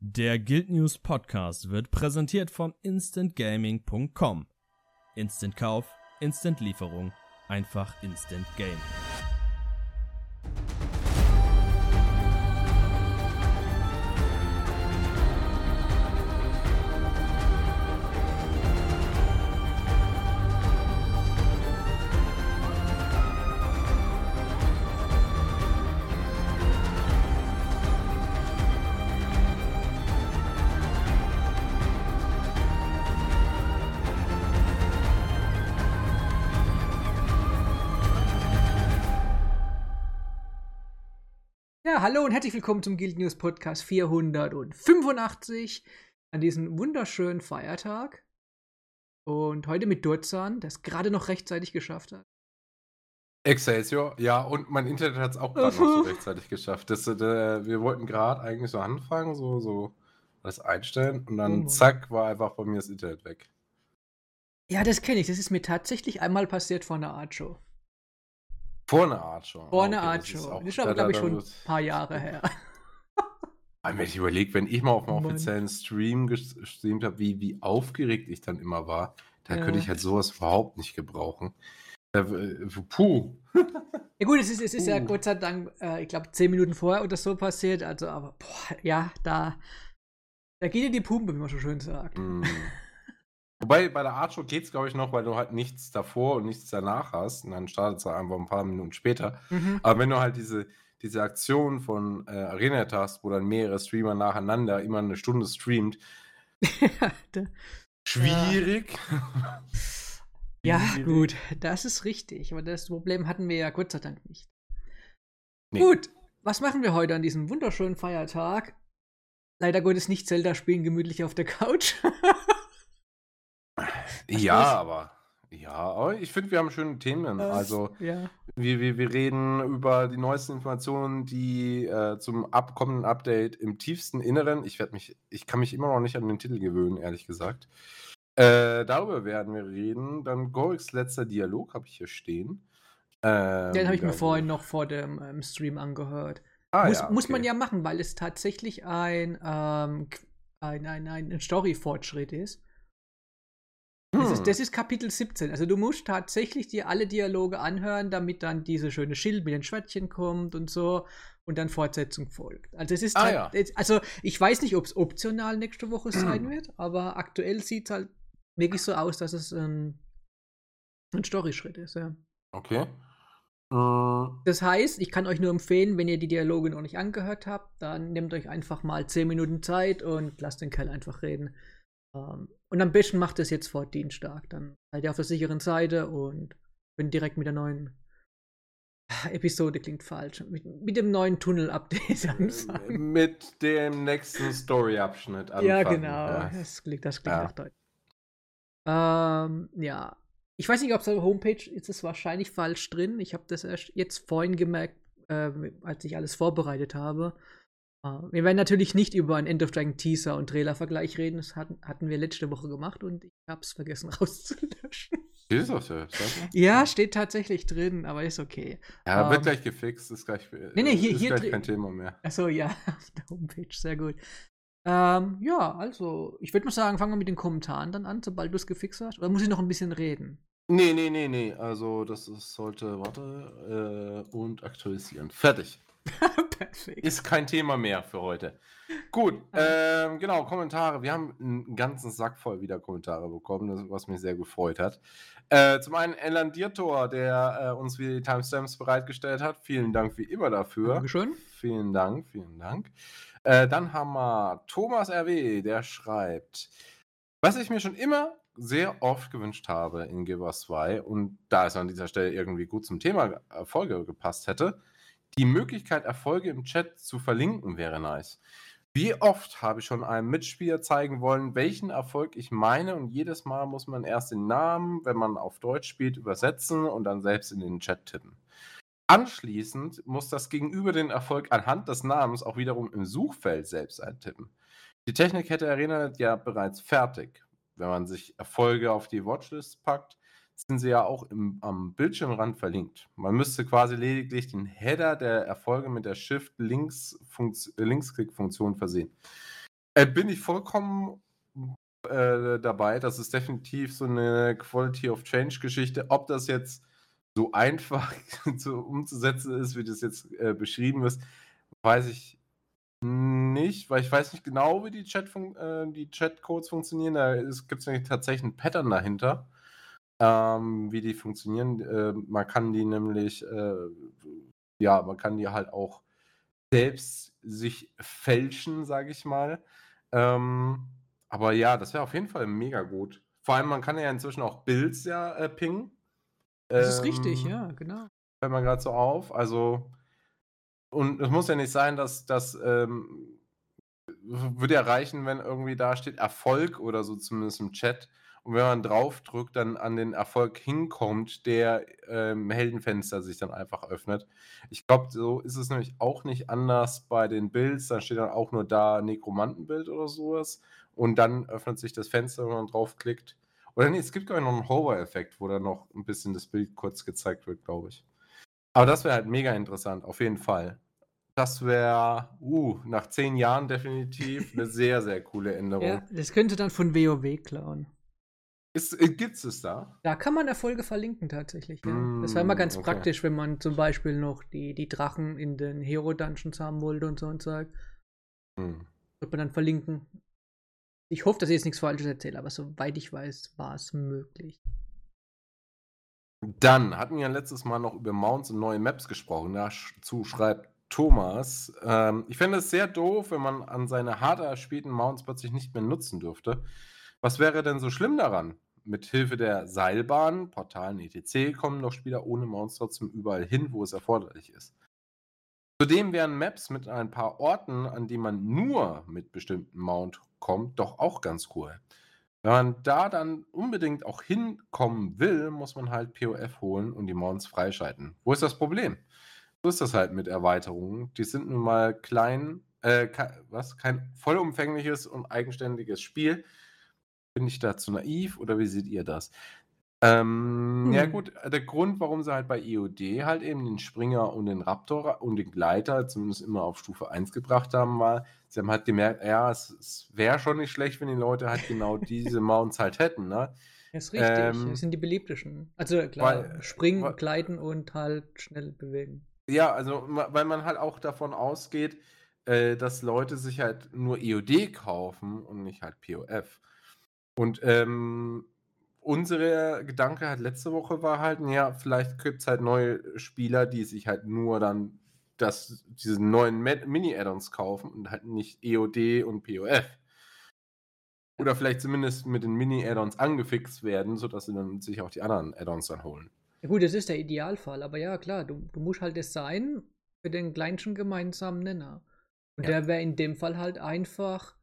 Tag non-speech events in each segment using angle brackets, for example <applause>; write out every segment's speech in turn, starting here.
Der Guild News Podcast wird präsentiert von instantgaming.com. Instant Kauf, Instant Lieferung, einfach Instant Game. Und herzlich willkommen zum Guild News Podcast 485 an diesem wunderschönen Feiertag. Und heute mit Durzan, der es gerade noch rechtzeitig geschafft hat. Excelsior, ja, und mein Internet hat es auch gerade noch so <laughs> rechtzeitig geschafft. Das, äh, wir wollten gerade eigentlich so anfangen, so, so das einstellen und Oh dann Mann. zack, war einfach bei mir das Internet weg. Ja, das kenne ich. Das ist mir tatsächlich einmal passiert vor einer Art Show. Vor einer Art schon. Vor einer Okay, Art das auch- Das ist aber, glaube ich, schon ein paar Jahre her. <laughs> Wenn ich überlege, wenn ich mal auf einem Mann. offiziellen Stream ges- gestreamt habe, wie, wie aufgeregt ich dann immer war, da Ja. könnte ich halt sowas überhaupt nicht gebrauchen. Puh. Ja gut, es ist, es ist ja. <laughs> Gott sei Dank, äh, ich glaube, zehn Minuten vorher oder so passiert. Also, aber boah, ja, da, da geht in die Pumpe, wie man so schön sagt. Mm. Wobei bei der Art Show geht es, glaube ich, noch, weil du halt nichts davor und nichts danach hast. Und dann startet es halt einfach ein paar Minuten später. Mhm. Aber wenn du halt diese, diese Aktion von äh, Arenet hast, wo dann mehrere Streamer nacheinander immer eine Stunde streamt, <laughs> schwierig. ja, Schwierig. gut, das ist richtig. Aber das Problem hatten wir ja Gott sei Dank nicht. Nee. Gut, was machen wir heute an diesem wunderschönen Feiertag? Leider Gottes nicht Zelda spielen, gemütlich auf der Couch. <laughs> Ja, aber. Ja, aber ich finde, wir haben schöne Themen. Also, ja. wir, wir, wir reden über die neuesten Informationen, die äh, zum abkommenden Update im tiefsten Inneren. Ich werde mich, ich kann mich immer noch nicht an den Titel gewöhnen, ehrlich gesagt. Äh, darüber werden wir reden. Dann Goriks letzter Dialog habe ich hier stehen. Ähm, Den habe ich mir vorhin noch vor dem ähm, Stream angehört. Ah, muss, ja, muss man okay. ja machen, weil es tatsächlich ein, ähm, ein, ein, ein Story-Fortschritt ist. Das, Hm. ist. das ist Kapitel 17. Also du musst tatsächlich dir alle Dialoge anhören, damit dann diese schöne Schild mit den Schwertchen kommt und so und dann Fortsetzung folgt. Also es ist Ah, halt- ja. also ich weiß nicht, ob es optional nächste Woche sein <clears throat> wird, aber aktuell sieht es halt wirklich so aus, dass es ein, ein Story-Schritt ist, ja. Okay. Mm, Das heißt, ich kann euch nur empfehlen, wenn ihr die Dialoge noch nicht angehört habt, dann nehmt euch einfach mal 10 Minuten Zeit und lasst den Kerl einfach reden. Ähm, und am besten macht es jetzt vor Dienstag. Dann seid ihr auf der sicheren Seite und könnt direkt mit der neuen <laughs> Episode, klingt falsch, mit, mit dem neuen Tunnel-Update anfangen. Mit dem nächsten Story-Abschnitt anfangen. Ja, genau. Ja. Das klingt, das klingt Ja. nach Deutsch. Ähm, ja. Ich weiß nicht, ob es auf der Homepage ist es wahrscheinlich falsch drin. Ich habe das erst jetzt vorhin gemerkt, äh, als ich alles vorbereitet habe. Äh, wir werden natürlich nicht über einen End of Dragon Teaser und Trailer-Vergleich reden. Das hatten, hatten wir letzte Woche gemacht und ich habe es vergessen <laughs> rauszulöschen. Ist das ja. ist das ja? steht tatsächlich drin, aber ist okay. Ja, wird Ähm, gleich gefixt, ist gleich, nee, hier- ist hier gleich kein Thema mehr. Achso, ja, <laughs> auf der Homepage, sehr gut. Ähm, ja, also, ich würde mal sagen, fangen wir mit den Kommentaren dann an, sobald du es gefixt hast. Oder muss ich noch ein bisschen reden? Nee, nee, nee, nee. Also, das ist, sollte, warte, äh, und aktualisieren. Fertig. <laughs> Perfekt. Ist kein Thema mehr für heute. Gut, ähm, genau, Kommentare. Wir haben einen ganzen Sack voll wieder Kommentare bekommen, das, was mich sehr gefreut hat. Äh, zum einen Elan Diertor, der äh, uns wieder die Timestamps bereitgestellt hat. Vielen Dank wie immer dafür. Dankeschön. Vielen Dank, vielen Dank. Äh, dann haben wir Thomas RW, der schreibt, was ich mir schon immer sehr oft gewünscht habe in Give Us 2 und da es an dieser Stelle irgendwie gut zum Thema Erfolge gepasst hätte, die Möglichkeit, Erfolge im Chat zu verlinken, wäre nice. Wie oft habe ich schon einem Mitspieler zeigen wollen, welchen Erfolg ich meine und jedes Mal muss man erst den Namen, wenn man auf Deutsch spielt, übersetzen und dann selbst in den Chat tippen. Anschließend muss das Gegenüber den Erfolg anhand des Namens auch wiederum im Suchfeld selbst eintippen. Die Technik hätte Arena ja bereits fertig. Wenn man sich Erfolge auf die Watchlist packt, sind sie ja auch im, am Bildschirmrand verlinkt. Man müsste quasi lediglich den Header der Erfolge mit der Shift-Linksklick-Funktion versehen. Äh, bin ich vollkommen äh, dabei. Das ist definitiv so eine Quality of Change Geschichte. Ob das jetzt so einfach <laughs> zu, umzusetzen ist, wie das jetzt äh, beschrieben ist, weiß ich nicht, weil ich weiß nicht genau, wie die, Chat äh, die Chatcodes funktionieren. Da gibt es tatsächlich ein Pattern dahinter, ähm, wie die funktionieren. Äh, man kann die nämlich, äh, ja, man kann die halt auch selbst sich fälschen, sage ich mal. Ähm, aber ja, das wäre auf jeden Fall mega gut. Vor allem, man kann ja inzwischen auch Builds ja äh, pingen. Das ist richtig, ähm, ja, genau. Fällt mir gerade so auf. Also, und es muss ja nicht sein, dass das ähm, würde ja reichen, wenn irgendwie da steht Erfolg oder so, zumindest im Chat. Und wenn man draufdrückt, dann an den Erfolg hinkommt, der ähm, Heldenfenster sich dann einfach öffnet. Ich glaube, so ist es nämlich auch nicht anders bei den Builds. Dann steht dann auch nur da Nekromantenbild oder sowas. Und dann öffnet sich das Fenster, wenn man draufklickt. Oder nee, es gibt gar noch einen Hover-Effekt, wo dann noch ein bisschen das Bild kurz gezeigt wird, glaube ich. Aber das wäre halt mega interessant, auf jeden Fall. Das wäre, uh, nach zehn Jahren definitiv eine sehr, sehr coole Änderung. Ja, das könnte dann von WoW klauen. Äh, Gibt es da? Da kann man Erfolge verlinken tatsächlich. Ja. Mm, das war immer ganz okay. praktisch, wenn man zum Beispiel noch die, die Drachen in den Hero-Dungeons haben wollte und so und so. Mm. Wird man dann verlinken. Ich hoffe, dass ich jetzt nichts Falsches erzähle, aber soweit ich weiß, war es möglich. Dann hatten wir ja letztes Mal noch über Mounts und neue Maps gesprochen. Dazu schreibt Thomas, ähm, ich fände es sehr doof, wenn man an seine hart erspielten Mounts plötzlich nicht mehr nutzen dürfte. Was wäre denn so schlimm daran? Mit Hilfe der Seilbahn, Portalen etc. kommen doch Spieler ohne Mounts trotzdem überall hin, wo es erforderlich ist. Zudem wären Maps mit ein paar Orten, an die man nur mit bestimmten Mount kommt, doch auch ganz cool. Wenn man da dann unbedingt auch hinkommen will, muss man halt POF holen und die Mounts freischalten. Wo ist das Problem? So ist das halt mit Erweiterungen. Die sind nun mal klein, äh, was? Kein vollumfängliches und eigenständiges Spiel. Bin ich da zu naiv oder wie seht ihr das? Ähm, ja hm. gut, äh, der Grund, warum sie halt bei EOD halt eben den Springer und den Raptor und den Gleiter zumindest immer auf Stufe 1 gebracht haben, war, sie haben halt gemerkt, ja, es, es wäre schon nicht schlecht, wenn die Leute halt genau <laughs> diese Mounts halt hätten, ne? Das ist richtig, ähm, das sind die beliebtesten. Also klar, weil, springen, weil, gleiten und halt schnell bewegen. Ja, also weil man halt auch davon ausgeht, äh, dass Leute sich halt nur EOD kaufen und nicht halt POF. Und ähm, unsere Gedanke halt letzte Woche war halt, ja, vielleicht gibt es halt neue Spieler, die sich halt nur dann das, diese neuen Mini-Add-ons kaufen und halt nicht EOD und POF. Oder vielleicht zumindest mit den Mini-Add-ons angefixt werden, sodass sie dann sich auch die anderen Add-ons dann holen. Ja gut, das ist der Idealfall, aber ja, klar, du, du musst halt das sein für den kleinsten gemeinsamen Nenner. Und ja. der wäre in dem Fall halt einfach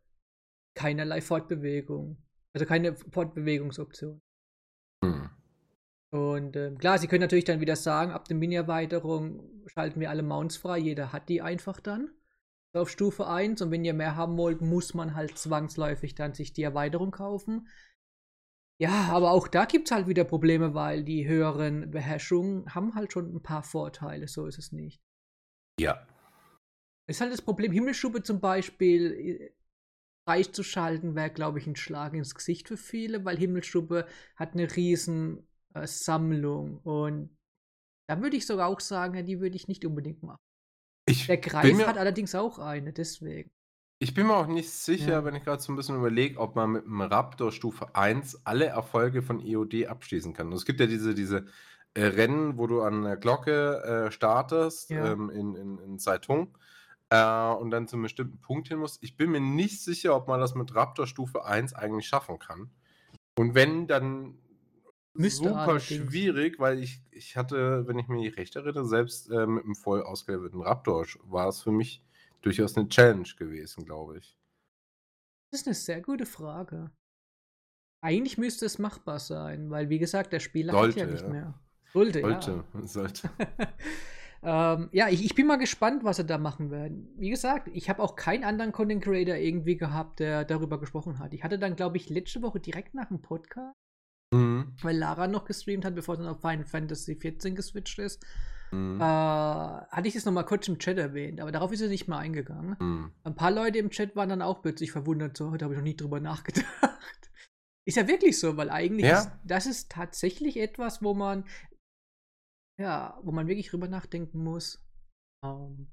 keinerlei Fortbewegung. Also keine Fortbewegungsoption. Hm. Und äh, klar, sie können natürlich dann wieder sagen, ab der Mini-Erweiterung schalten wir alle Mounts frei, jeder hat die einfach dann auf Stufe 1 und wenn ihr mehr haben wollt, muss man halt zwangsläufig dann sich die Erweiterung kaufen. Ja, aber auch da gibt es halt wieder Probleme, weil die höheren Beherrschungen haben halt schon ein paar Vorteile, so ist es nicht. Ja. Ist halt das Problem, Himmelsschube zum Beispiel äh, freizuschalten, wäre, glaube ich, ein Schlag ins Gesicht für viele, weil Himmelsstube hat eine riesen äh, Sammlung und da würde ich sogar auch sagen, ja, die würde ich nicht unbedingt machen. Ich Der Greif hat allerdings auch eine, deswegen. Ich bin mir auch nicht sicher, ja. wenn ich gerade so ein bisschen überlege, ob man mit dem Raptor Stufe 1 alle Erfolge von EOD abschließen kann. Und es gibt ja diese, diese äh, Rennen, wo du an der Glocke äh, startest ja. ähm, in, in, in Zeitung äh, und dann zu einem bestimmten Punkt hin muss. Ich bin mir nicht sicher, ob man das mit Raptor Stufe 1 eigentlich schaffen kann. Und wenn, dann Müsste super schwierig, weil ich, ich hatte, wenn ich mich recht erinnere, selbst äh, mit einem voll ausgelevelten Raptor war es für mich durchaus eine Challenge gewesen, glaube ich. Das ist eine sehr gute Frage. Eigentlich müsste es machbar sein, weil wie gesagt, der Spieler sollte, hat ja nicht mehr. Sollte, sollte, ja. Sollte. <laughs> <laughs> Ähm, ja, ich, ich, bin mal gespannt, was sie da machen werden. Wie gesagt, ich habe auch keinen anderen Content Creator irgendwie gehabt, der darüber gesprochen hat. Ich hatte dann, glaube ich, letzte Woche direkt nach dem Podcast, mhm. weil Lara noch gestreamt hat, bevor sie auf Final Fantasy XIV geswitcht ist, mhm. äh, hatte ich das nochmal kurz im Chat erwähnt, aber darauf ist er nicht mal eingegangen. Mhm. Ein paar Leute im Chat waren dann auch plötzlich verwundert, so, da habe ich noch nie drüber <laughs> nachgedacht. Ist ja wirklich so, weil eigentlich ja. ist, das ist tatsächlich etwas, wo man ja, wo man wirklich drüber nachdenken muss. Ähm,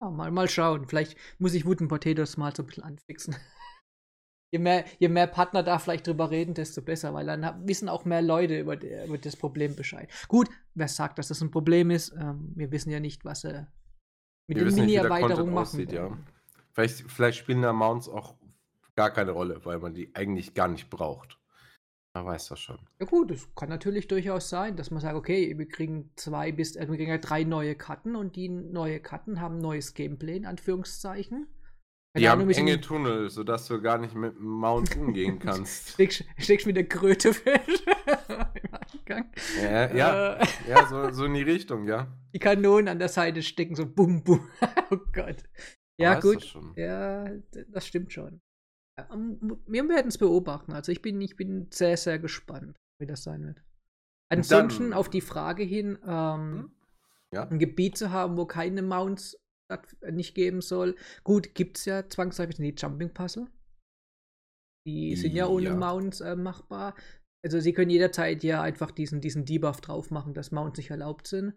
ja, mal, mal schauen. Vielleicht muss ich Wooden Potatoes mal so ein bisschen anfixen. <laughs> je, mehr, je mehr Partner da vielleicht drüber reden, desto besser, weil dann wissen auch mehr Leute über, über das Problem Bescheid. Gut, wer sagt, dass das ein Problem ist? Ähm, wir wissen ja nicht, was er mit wir den Mini-Erweiterungen machen. Aussieht, ja. vielleicht, vielleicht spielen da Mounts auch gar keine Rolle, weil man die eigentlich gar nicht braucht. Man weiß das schon. Ja gut, es kann natürlich durchaus sein, dass man sagt, okay, wir kriegen zwei bis, äh, wir kriegen ja drei neue Karten und die neue Karten haben neues Gameplay, in Anführungszeichen. Die haben Ahnung, enge Tunnel, sodass du gar nicht mit dem Mount umgehen <laughs> kannst. steckst, steckst mit der Kröte <laughs> fest. ja, ja, äh, ja so, so in die Richtung, ja. Die Kanonen an der Seite stecken, so bum, bum. <laughs> oh Gott. Ja, gut. Ja, das stimmt schon. Ähm, wir werden es beobachten. Also ich bin, ich bin sehr, sehr gespannt, wie das sein wird. Ansonsten auf die Frage hin, ähm, hm? ja. ein Gebiet zu haben, wo keine Mounts nicht geben soll. Gut, gibt es ja zwangsläufig die Jumping Puzzle. Die sind ja ohne ja. Mounts äh, machbar. Also sie können jederzeit ja einfach diesen, diesen Debuff drauf machen, dass Mounts nicht erlaubt sind.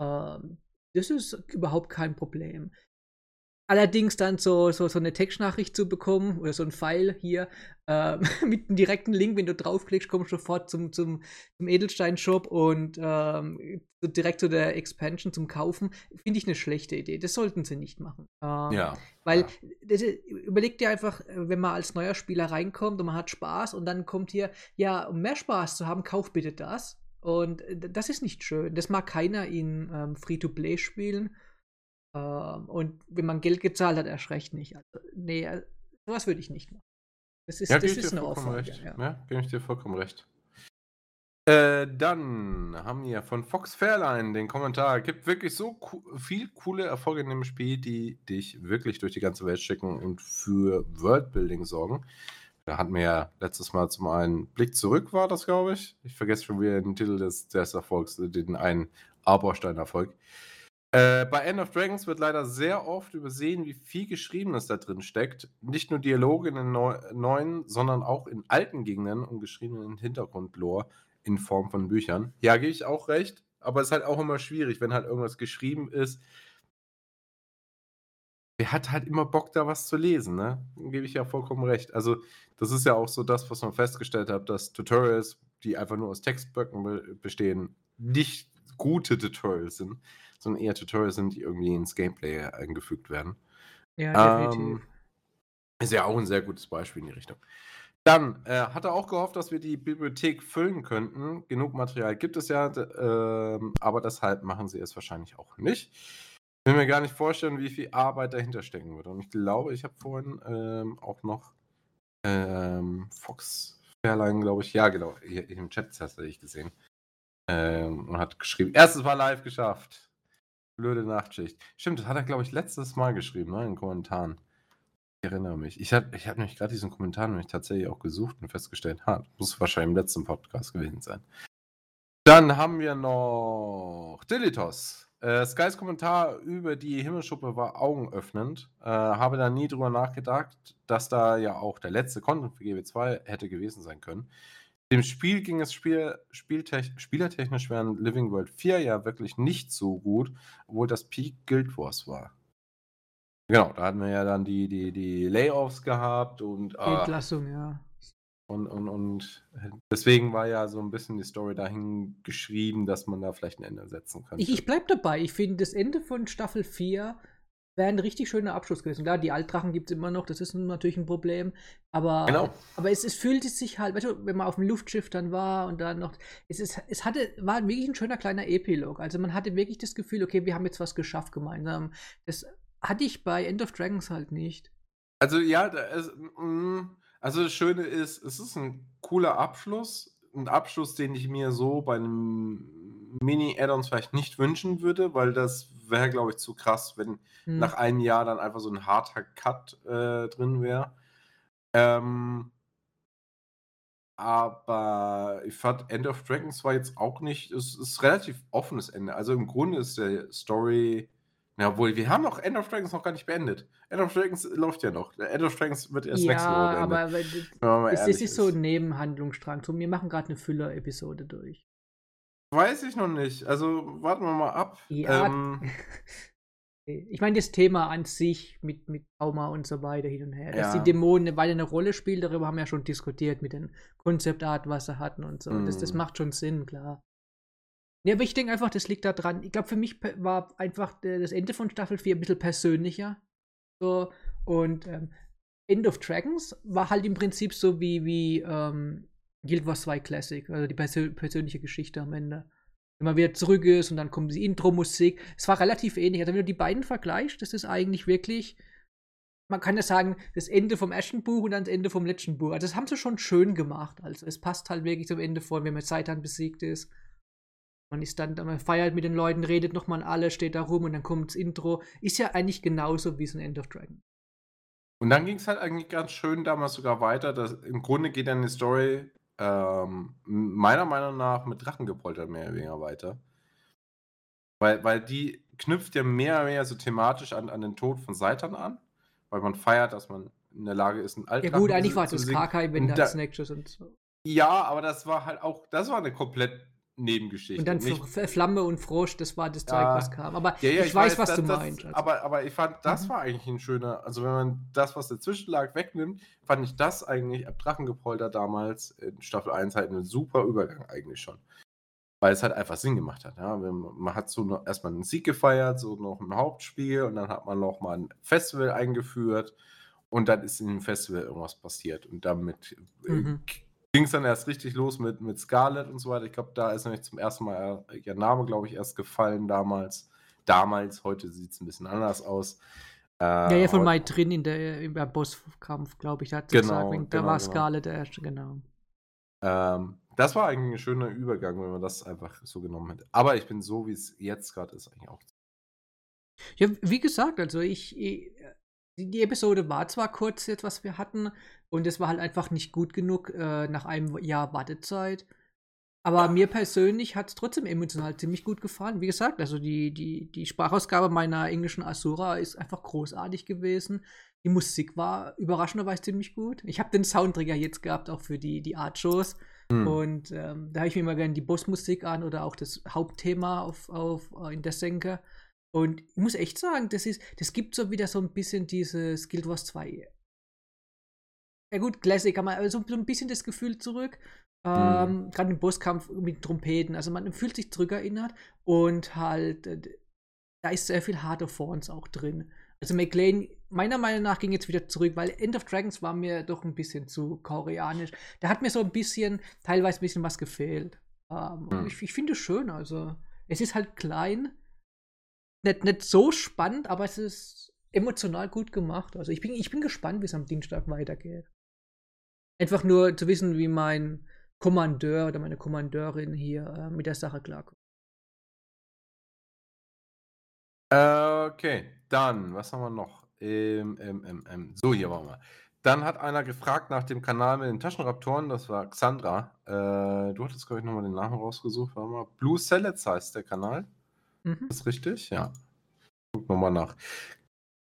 Ähm, das ist überhaupt kein Problem. Allerdings dann so, so, so eine Textnachricht zu bekommen oder so ein Pfeil hier äh, <laughs> mit einem direkten Link, wenn du draufklickst, kommst du sofort zum, zum, zum Edelstein-Shop und ähm, direkt zu der Expansion zum Kaufen, finde ich eine schlechte Idee. Das sollten sie nicht machen. Ähm, ja. Weil, ja. Überleg dir einfach, wenn man als neuer Spieler reinkommt und man hat Spaß und dann kommt hier, ja, um mehr Spaß zu haben, kauf bitte das. Und äh, das ist nicht schön. Das mag keiner in ähm, Free-to-Play spielen. Ähm, und wenn man Geld gezahlt hat, erst recht nicht. Also, nee, äh, sowas würde ich nicht machen. Das ist, ja, das ist eine Aufgabe. Ja. ja, gebe ich dir vollkommen recht. Äh, dann haben wir von Fox Fairline den Kommentar. Gibt wirklich so co viel coole Erfolge in dem Spiel, die dich wirklich durch die ganze Welt schicken und für Worldbuilding sorgen. Da hatten wir ja letztes Mal zum einen Blick zurück, war das, glaube ich. Ich vergesse schon wieder den Titel des, des Erfolgs, den einen Arborstein-Erfolg. Äh, bei End of Dragons wird leider sehr oft übersehen, wie viel Geschriebenes da drin steckt. Nicht nur Dialoge in den neu neuen, sondern auch in alten Gegnern und geschriebenen Hintergrundlore in Form von Büchern. Ja, gebe ich auch recht, aber es ist halt auch immer schwierig, wenn halt irgendwas geschrieben ist. Wer hat halt immer Bock, da was zu lesen, ne? Gebe ich ja vollkommen recht. Also, das ist ja auch so das, was man festgestellt hat, dass Tutorials, die einfach nur aus Textböcken bestehen, nicht gute Tutorials sind sondern eher Tutorials sind, die irgendwie ins Gameplay eingefügt werden. Ja, definitiv. Ähm, ist ja auch ein sehr gutes Beispiel in die Richtung. Dann äh, hat er auch gehofft, dass wir die Bibliothek füllen könnten. Genug Material gibt es ja, äh, aber deshalb machen sie es wahrscheinlich auch nicht. Ich will mir gar nicht vorstellen, wie viel Arbeit dahinter stecken würde. Und ich glaube, ich habe vorhin ähm, auch noch ähm, Fox Fairline, glaube ich, ja, genau, hier, hier im Chat hast du ich gesehen. Ähm, und hat geschrieben, erstes Mal live geschafft. Blöde Nachtschicht. Stimmt, das hat er, glaube ich, letztes Mal geschrieben, ne, in den Kommentaren. Ich erinnere mich. Ich habe ich hab nämlich gerade diesen Kommentar nämlich tatsächlich auch gesucht und festgestellt, ha, muss wahrscheinlich im letzten Podcast gewesen sein. Dann haben wir noch Dilitos. Äh, Skys Kommentar über die Himmelschuppe war augenöffnend. Äh, habe da nie drüber nachgedacht, dass da ja auch der letzte Content für GW2 hätte gewesen sein können. Dem Spiel ging es Spiel, spieltech, spielertechnisch während Living World 4 ja wirklich nicht so gut, obwohl das Peak Guild Wars war. Genau, da hatten wir ja dann die, die, die Layoffs gehabt und. Ah, Entlassung, ja. Und, und, und deswegen war ja so ein bisschen die Story dahin geschrieben, dass man da vielleicht ein Ende setzen könnte. Ich, ich bleib dabei. Ich finde, das Ende von Staffel 4 wäre ein richtig schöner Abschluss gewesen. Klar, die Altdrachen gibt es immer noch, das ist natürlich ein Problem. Aber, genau. aber es, es fühlte sich halt, weißt du, wenn man auf dem Luftschiff dann war und dann noch, es, ist, es hatte, war wirklich ein schöner kleiner Epilog. Also man hatte wirklich das Gefühl, okay, wir haben jetzt was geschafft gemeinsam. Das hatte ich bei End of Dragons halt nicht. Also ja, es, mm, also das Schöne ist, es ist ein cooler Abschluss. Ein Abschluss, den ich mir so bei einem Mini-Add-ons vielleicht nicht wünschen würde, weil das wäre, glaube ich, zu krass, wenn hm. nach einem Jahr dann einfach so ein harter Cut äh, drin wäre. Ähm, aber ich fand End of Dragons war jetzt auch nicht, es ist relativ offenes Ende. Also im Grunde ist der Story, ja, obwohl wir haben noch End of Dragons noch gar nicht beendet. End of Dragons läuft ja noch. End of Dragons wird erst nächste Woche Ja, beendet. aber das, das ehrlich ist so ein Nebenhandlungsstrang. So, wir machen gerade eine Füller-Episode durch. Weiß ich noch nicht. Also warten wir mal ab. Ja. Ähm, <laughs> Ich meine, das Thema an sich mit, mit Trauma und so weiter hin und her, dass Ja. die Dämonen weiter eine Rolle spielen, darüber haben wir ja schon diskutiert mit den Konzeptart, was sie hatten und so. Das, das Mhm. macht schon Sinn, klar. Ja, aber ich denke einfach, das liegt da dran. Ich glaube, für mich war einfach äh, das Ende von Staffel 4 ein bisschen persönlicher. So, und ähm, End of Dragons war halt im Prinzip so wie, wie ähm, Guild Wars 2 Classic, also die persö persönliche Geschichte am Ende. Wenn man wieder zurück ist und dann kommt die Intro-Musik. Es war relativ ähnlich. Also wenn du die beiden vergleichst, das ist eigentlich wirklich, man kann ja sagen, das Ende vom ersten Buch und dann das Ende vom letzten Buch. Also das haben sie schon schön gemacht. Also es passt halt wirklich zum Ende vor, wenn man Seitan besiegt ist. Man ist dann, man feiert mit den Leuten, redet nochmal alle, steht da rum und dann kommt das Intro. Ist ja eigentlich genauso wie so ein End of Dragon. Und dann ging es halt eigentlich ganz schön damals sogar weiter. Dass, Im Grunde geht dann die Story ähm, meiner Meinung nach mit Drachengepolter mehr oder weniger weiter. Weil, weil die knüpft ja mehr oder weniger so thematisch an, an den Tod von Seitan an. Weil man feiert, dass man in der Lage ist, einen Ja Altdrachen gut, eigentlich war besiegen. KK-Event Und da- nächstes und so. Ja, aber das war halt auch, das war eine komplett Nebengeschichte. Und dann Nicht- Flamme und Frosch, das war das Zeug, Ja. was kam. Aber Ja, ja, ich, weiß, was das, du das, meinst. also. Aber, aber ich fand, das Mhm. war eigentlich ein schöner, also wenn man das, was dazwischen lag, wegnimmt, fand ich das eigentlich ab Drachengepolter damals in Staffel 1 halt einen super Übergang eigentlich schon. Weil es halt einfach Sinn gemacht hat. Man man hat so noch erstmal einen Sieg gefeiert, so noch ein Hauptspiel und dann hat man noch mal ein Festival eingeführt und dann ist in dem Festival irgendwas passiert und damit Mhm. Ging es dann erst richtig los mit, mit Scarlett und so weiter. Ich glaube, da ist nämlich zum ersten Mal äh, ihr Name, glaube ich, erst gefallen damals. Damals, heute sieht es ein bisschen anders aus. Äh, ja, ja, von heu- Mai drin in der, im Bosskampf, glaube ich, da hat Genau, gesagt, wegen- da genau, war genau. Scarlett der erste, genau. Ähm, das war eigentlich ein schöner Übergang, wenn man das einfach so genommen hätte. Aber ich bin so, wie es jetzt gerade ist, eigentlich auch. Ja, wie gesagt, also ich, ich die, Episode war zwar kurz jetzt, was wir hatten, und es war halt einfach nicht gut genug äh, nach einem Jahr Wartezeit. Aber mir persönlich hat es trotzdem emotional ziemlich gut gefallen. Wie gesagt, also die, die, die Sprachausgabe meiner englischen Asura ist einfach großartig gewesen. Die Musik war überraschenderweise ziemlich gut. Ich habe den Soundtrack ja jetzt gehabt, auch für die, die Art-Shows. Hm. Und ähm, da habe ich mir immer gerne die Bossmusik an oder auch das Hauptthema auf, auf, äh, in der Senke. Und ich muss echt sagen, das ist, das gibt so wieder so ein bisschen dieses Guild Wars 2. Ja gut, Classic, aber so, so ein bisschen das Gefühl zurück. Ähm, Gerade im Bosskampf mit Trompeten. Also man fühlt sich zurückerinnert und halt, äh, da ist sehr viel Heart of Thorns auch drin. Also McLean, meiner Meinung nach, ging jetzt wieder zurück, weil End of Dragons war mir doch ein bisschen zu koreanisch. Da hat mir so ein bisschen, teilweise ein bisschen was gefehlt. Ähm, Hm. Ich, ich finde es schön, also es ist halt klein, nicht, nicht so spannend, aber es ist emotional gut gemacht. Also ich bin, ich bin gespannt, wie es am Dienstag weitergeht. Einfach nur zu wissen, wie mein Kommandeur oder meine Kommandeurin hier äh, mit der Sache klarkommt. Okay, dann, was haben wir noch? Ähm, ähm, ähm, ähm. So, hier waren wir. Dann hat einer gefragt nach dem Kanal mit den Taschenraptoren, das war Xandra. Äh, du hattest, glaube ich, nochmal den Namen rausgesucht. Warte mal. Blue Salads heißt der Kanal. Mhm. Ist richtig? Ja. Guck nochmal nach.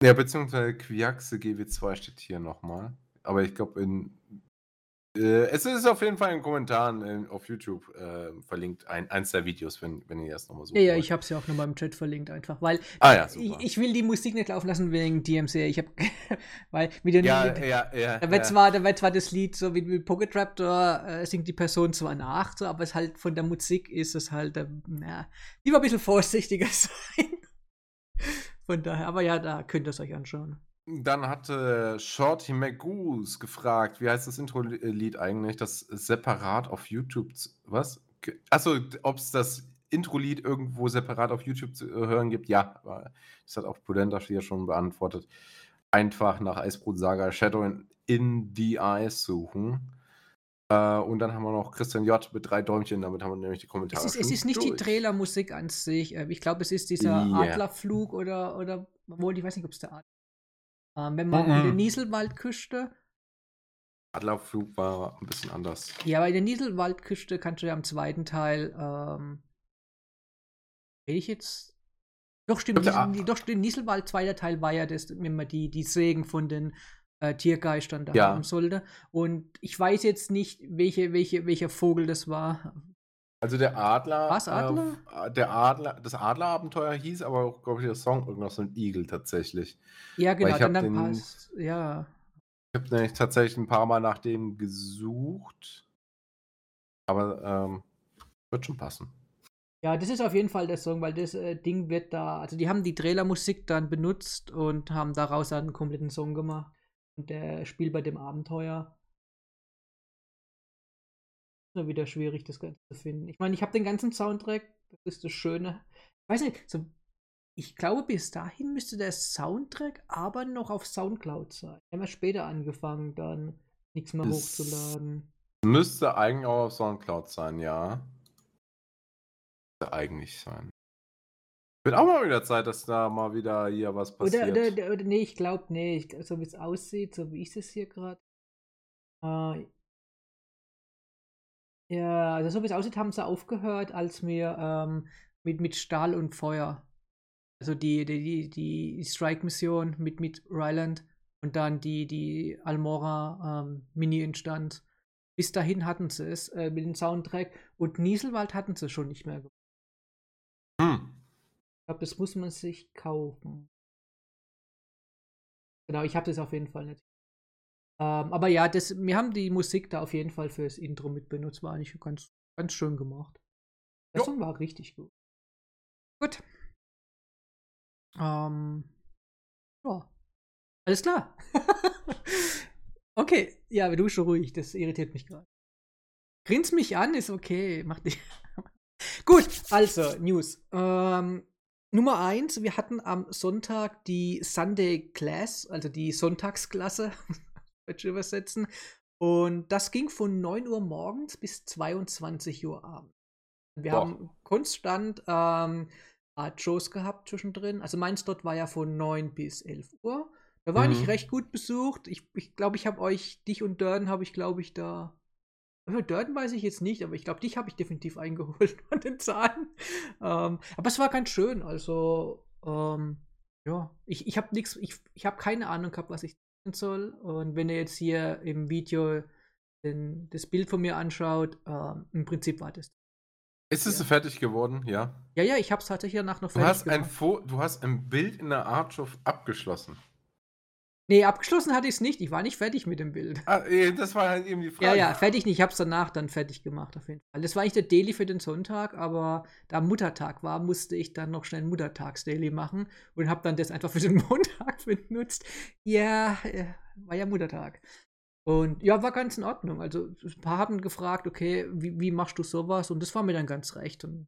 Ja, beziehungsweise Quiaxe GW2 steht hier nochmal. Aber ich glaube, in. Äh, es ist auf jeden Fall in den Kommentaren äh, auf YouTube äh, verlinkt, ein, eins der Videos, wenn, wenn ihr das nochmal so Ja, ja, ich habe es ja auch nochmal im Chat verlinkt, einfach, weil Ah ja, ich, ich will die Musik nicht laufen lassen wegen DMC. Ich habe, <laughs> weil mit den, ja, mit, ja, ja. da wird ja. zwar, da wird zwar das Lied so wie mit Pocket Raptor äh, singt die Person zwar nach, so, aber es halt von der Musik ist es halt, äh, na, lieber ein bisschen vorsichtiger <laughs> sein. Von daher, aber ja, da könnt ihr es euch anschauen. Dann hatte Shorty McGoose gefragt, wie heißt das Intro-Lied eigentlich, das separat auf YouTube, zu- was? Achso, ob es das Intro-Lied irgendwo separat auf YouTube zu hören gibt? Ja, das hat auch Prudenta hier schon beantwortet. Einfach nach Eisbrot Saga Shadow in, in the Eyes suchen. Äh, und dann haben wir noch Christian J. mit drei Däumchen, damit haben wir nämlich die Kommentare Es ist, es ist nicht die durch. Trailermusik an sich. äh, Ich glaube, es ist dieser Ja. Adlerflug oder, oder, obwohl, ich weiß nicht, ob es der Adler Wenn man Mhm. in der Nieselwaldküste Adlerflug war ein bisschen anders. Ja, aber in der Nieselwaldküste kannst du ja im zweiten Teil, ähm, ich jetzt. Doch, stimmt, Ich glaub, Niesel, doch, stimmt, Nieselwald, zweiter Teil war ja das, wenn man die, die Sägen von den äh, Tiergeistern da Ja. haben sollte. Und ich weiß jetzt nicht, welche, welche, welcher Vogel das war. Also der Adler. Was, Adler? Äh, der Adler, das Adlerabenteuer hieß aber auch, glaube ich, der Song irgendwas so ein Igel tatsächlich. Ja, genau, ich dann, dann den- passt. Ja. Ich habe nämlich tatsächlich ein paar Mal nach dem gesucht. Aber ähm, wird schon passen. Ja, das ist auf jeden Fall der Song, weil das äh, Ding wird da, also die haben die Trailermusik dann benutzt und haben daraus dann einen kompletten Song gemacht. Und der spielt bei dem Abenteuer. Nur wieder schwierig, das Ganze zu finden. Ich meine, ich habe den ganzen Soundtrack, das ist das Schöne. Ich weiß nicht, so, ich glaube, bis dahin müsste der Soundtrack aber noch auf Soundcloud sein. Wir haben ja später angefangen, dann nichts mehr Das- hochzuladen. Müsste eigentlich auch auf Soundcloud sein, ja. Müsste eigentlich sein. Wird auch mal wieder Zeit, dass da mal wieder hier was passiert. Oder, oder, oder nee, ich glaube, nee, ich, so wie es aussieht, so wie ich es hier gerade. Äh, ja, also so wie es aussieht, haben sie aufgehört, als wir ähm, mit, mit Stahl und Feuer. Also die, die, die, die Strike-Mission mit, mit Ryland und dann die, die Almora ähm, Mini entstand. Bis dahin hatten sie es äh, mit dem Soundtrack und Nieselwald hatten sie schon nicht mehr. Ich hm. glaube, das muss man sich kaufen. Genau, ich habe das auf jeden Fall nicht. Ähm, aber ja, das, wir haben die Musik da auf jeden Fall fürs Intro mit benutzt. War eigentlich ganz, ganz schön gemacht. Der Jo. Song war richtig gut. Gut. Ähm, ja. Alles klar. <laughs> okay, ja, du schon ruhig, das irritiert mich gerade. Grins mich an, ist okay. Mach dich. <laughs> Gut, also, News. Ähm, Nummer eins, wir hatten am Sonntag die Sunday Class, also die Sonntagsklasse, <laughs> Deutsch übersetzen. Und das ging von 9 Uhr morgens bis 22 Uhr abends. Wir Boah. haben konstant ähm, Art Shows gehabt zwischendrin. Also mein Slot war ja von 9 bis 11 Uhr. Da war Mhm. ich recht gut besucht. Ich glaube, ich, glaub, ich habe euch, dich und Durden habe ich, glaube ich, da. Für Durden weiß ich jetzt nicht, aber ich glaube, dich habe ich definitiv <laughs> eingeholt von den Zahlen. Ähm, aber es war ganz schön. Also, ähm, ja, ich, ich habe nichts, ich, ich habe keine Ahnung gehabt, was ich soll. Und wenn ihr jetzt hier im Video den, das Bild von mir anschaut, ähm, im Prinzip war das. Ist es Ja. fertig geworden? Ja. Ja, ja, ich habe es tatsächlich danach noch Du fertig hast, ein gemacht. Fo du hast ein Bild in der Artschaft abgeschlossen. Nee, abgeschlossen hatte ich es nicht. Ich war nicht fertig mit dem Bild. Ah, eh, das war halt eben die Frage. Ja, ja, fertig nicht. Ich habe es danach dann fertig gemacht, auf jeden Fall. Das war nicht der Daily für den Sonntag, aber da Muttertag war, musste ich dann noch schnell ein Muttertags-Daily machen und habe dann das einfach für den <laughs> Montag benutzt. Ja, äh, war ja Muttertag. Und ja, war ganz in Ordnung. Also ein paar haben gefragt, okay, wie, wie machst du sowas? Und das war mir dann ganz recht. Und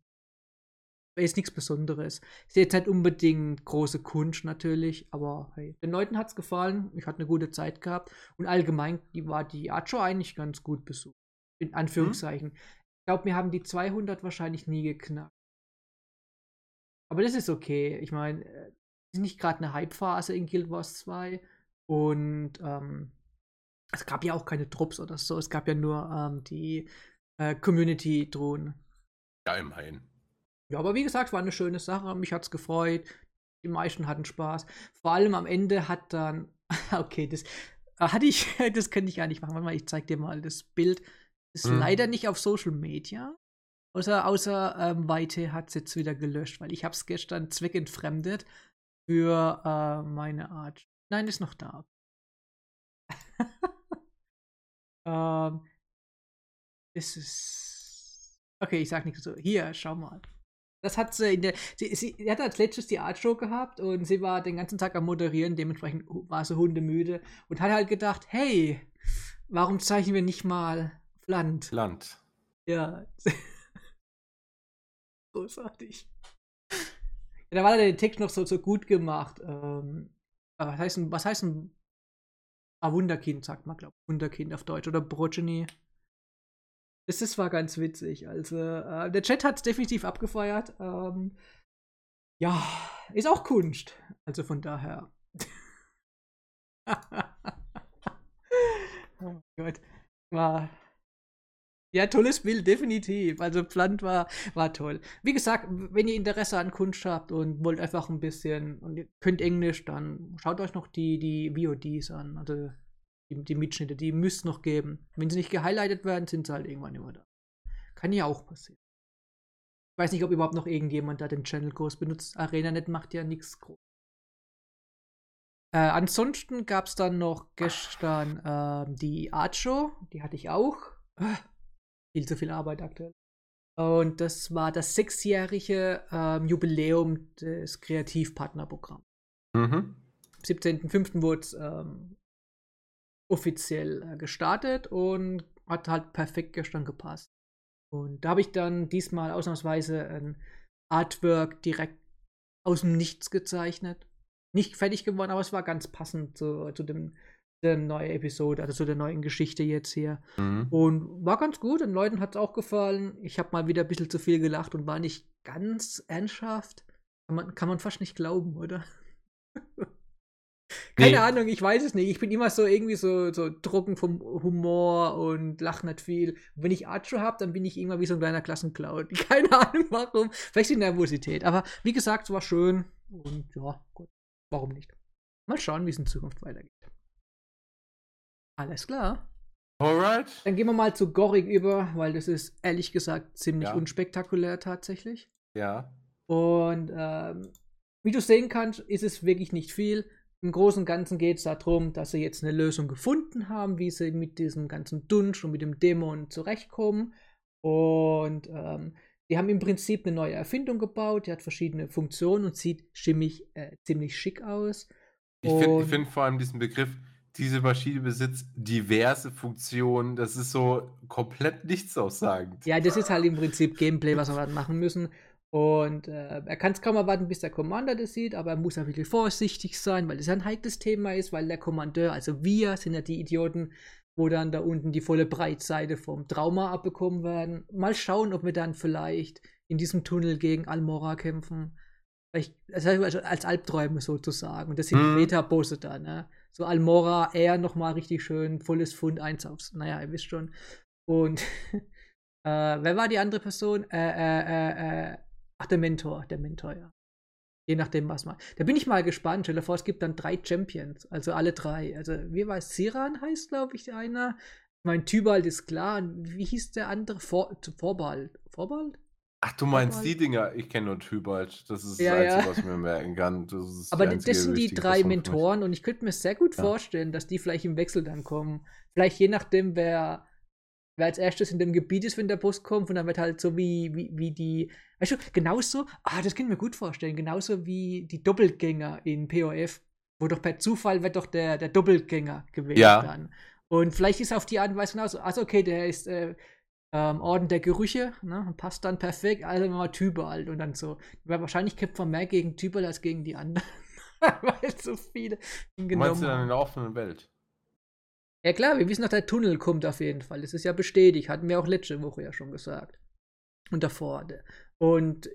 ist nichts Besonderes. Ist jetzt nicht unbedingt große Kunst natürlich, aber hey, den Leuten hat es gefallen. Ich hatte eine gute Zeit gehabt. Und allgemein die war die Art Show eigentlich ganz gut besucht. In Anführungszeichen. Ich glaube, wir haben die 200 wahrscheinlich nie geknackt. Aber das ist okay. Ich meine, äh, es ist nicht gerade eine Hype-Phase in Guild Wars 2. Und ähm, es gab ja auch keine Trupps oder so. Es gab ja nur ähm, die äh, Community-Drohnen. Ja, immerhin. Ja, aber wie gesagt, war eine schöne Sache. Mich hat's gefreut. Die meisten hatten Spaß. Vor allem am Ende hat dann, <laughs> okay, das äh, hatte ich, <laughs> das könnte ich gar nicht machen. Warte mal, ich zeig dir mal das Bild. Ist Mhm. leider nicht auf Social Media. Außer, außer ähm, Weite hat es jetzt wieder gelöscht, weil ich habe es gestern zweckentfremdet für äh, meine Art. Nein, ist noch da. <laughs> ähm, ist. Okay, ich sag nichts so. Hier, schau mal. Das hat sie in der. Sie, sie, sie hat als letztes die Art Show gehabt und sie war den ganzen Tag am Moderieren, dementsprechend war sie hundemüde und hat halt gedacht, hey, warum zeichnen wir nicht mal Land? Land. Ja. <laughs> Großartig. Ja, da war der Text noch so, so gut gemacht. Ähm, aber was heißt ein, was heißt ein ah, Wunderkind, sagt man, glaube ich. Wunderkind auf Deutsch oder Progeny. Das, das war ganz witzig. Also, äh, der Chat hat es definitiv abgefeiert. Ähm, ja, ist auch Kunst. Also von daher. <laughs> Oh Gott. War. Ja, tolles Bild, definitiv. Also Plant war, war toll. Wie gesagt, wenn ihr Interesse an Kunst habt und wollt einfach ein bisschen und ihr könnt Englisch, dann schaut euch noch die, die VODs an. Also die, die Mitschnitte, die müsst noch geben. Wenn sie nicht gehighlightet werden, sind sie halt irgendwann immer da. Kann ja auch passieren. Ich weiß nicht, ob überhaupt noch irgendjemand da den Channel groß benutzt. ArenaNet macht ja nichts groß. Äh, ansonsten gab es dann noch gestern äh, die Art Show, die hatte ich auch. Ah, viel zu viel Arbeit aktuell. Und das war das sechsjährige ähm, Jubiläum des Kreativpartnerprogramms. Mhm. Am 17.05. wurde es ähm, offiziell äh, gestartet und hat halt perfekt gestern gepasst. Und da habe ich dann diesmal ausnahmsweise ein Artwork direkt aus dem Nichts gezeichnet nicht fertig geworden, aber es war ganz passend zu, zu dem der neuen Episode, also zu der neuen Geschichte jetzt hier. Mhm. Und war ganz gut, den Leuten hat es auch gefallen. Ich habe mal wieder ein bisschen zu viel gelacht und war nicht ganz ernsthaft. Kann man, kann man fast nicht glauben, oder? <laughs> Keine nee. Ahnung, ich weiß es nicht. Ich bin immer so irgendwie so, so trocken vom Humor und lach nicht viel. Und wenn ich Archer habe, dann bin ich immer wie so ein kleiner Klassencloud. <laughs> Keine Ahnung warum. Vielleicht die Nervosität. Aber wie gesagt, es war schön. Und ja, gut. Warum nicht? Mal schauen, wie es in Zukunft weitergeht. Alles klar. Alright. Dann gehen wir mal zu Gorig über, weil das ist ehrlich gesagt ziemlich ja. unspektakulär tatsächlich. Ja. Und ähm, wie du sehen kannst, ist es wirklich nicht viel. Im Großen und Ganzen geht es darum, dass sie jetzt eine Lösung gefunden haben, wie sie mit diesem ganzen Dunsch und mit dem Dämon zurechtkommen. Und ähm, die haben im Prinzip eine neue Erfindung gebaut, die hat verschiedene Funktionen und sieht schimmig, äh, ziemlich schick aus. Ich finde find vor allem diesen Begriff, diese Maschine besitzt diverse Funktionen. Das ist so komplett nichtssaussagend. Ja, das ist halt im Prinzip Gameplay, was wir machen müssen. Und äh, er kann es kaum erwarten, bis der Commander das sieht, aber er muss ja wirklich vorsichtig sein, weil das ein heikles Thema ist, weil der Kommandeur, also wir sind ja die Idioten, wo dann da unten die volle Breitseite vom Trauma abbekommen werden. Mal schauen, ob wir dann vielleicht in diesem Tunnel gegen Almora kämpfen. Also als Albträume sozusagen. Und das sind hm. Meta-Bosse da, ne? So Almora, er nochmal richtig schön, volles Fund, eins aufs. Naja, ihr wisst schon. Und <laughs> äh, wer war die andere Person? Äh, äh, äh, äh, ach, der Mentor, der Mentor, ja. Je nachdem, was man. Da bin ich mal gespannt. Stell dir vor, es gibt dann drei Champions. Also alle drei. Also, wie es? Siran heißt, glaube ich, einer. Mein Tybalt ist klar. wie hieß der andere? Vor Vorbald. Vorbald? Ach, du meinst die Dinger? Ich kenne nur Tybalt. Das ist das Einzige, ja. was ich mir merken kann. Das Aber das sind die drei Mentoren und ich könnte mir sehr gut ja. vorstellen, dass die vielleicht im Wechsel dann kommen. Vielleicht je nachdem, wer wer als erstes in dem Gebiet ist, wenn der Bus kommt und dann wird halt so wie, wie, wie die, weißt du, genauso, ah, das kann ich mir gut vorstellen, genauso wie die Doppelgänger in POF, wo doch per Zufall wird doch der, der Doppelgänger gewählt ja. dann. Und vielleicht ist auf die Art und Weise genauso, also okay, der ist äh, ähm, Orden der Gerüche, ne, passt dann perfekt, also mal Tybal und dann so. Weil wahrscheinlich kämpft man mehr gegen Tybal als gegen die anderen. <laughs> Weil so viele ihn genommen Meinst du dann in der offenen Welt? Ja klar, wir wissen doch, der Tunnel kommt auf jeden Fall. Das ist ja bestätigt, hatten wir auch letzte Woche ja schon gesagt. Und davor. Und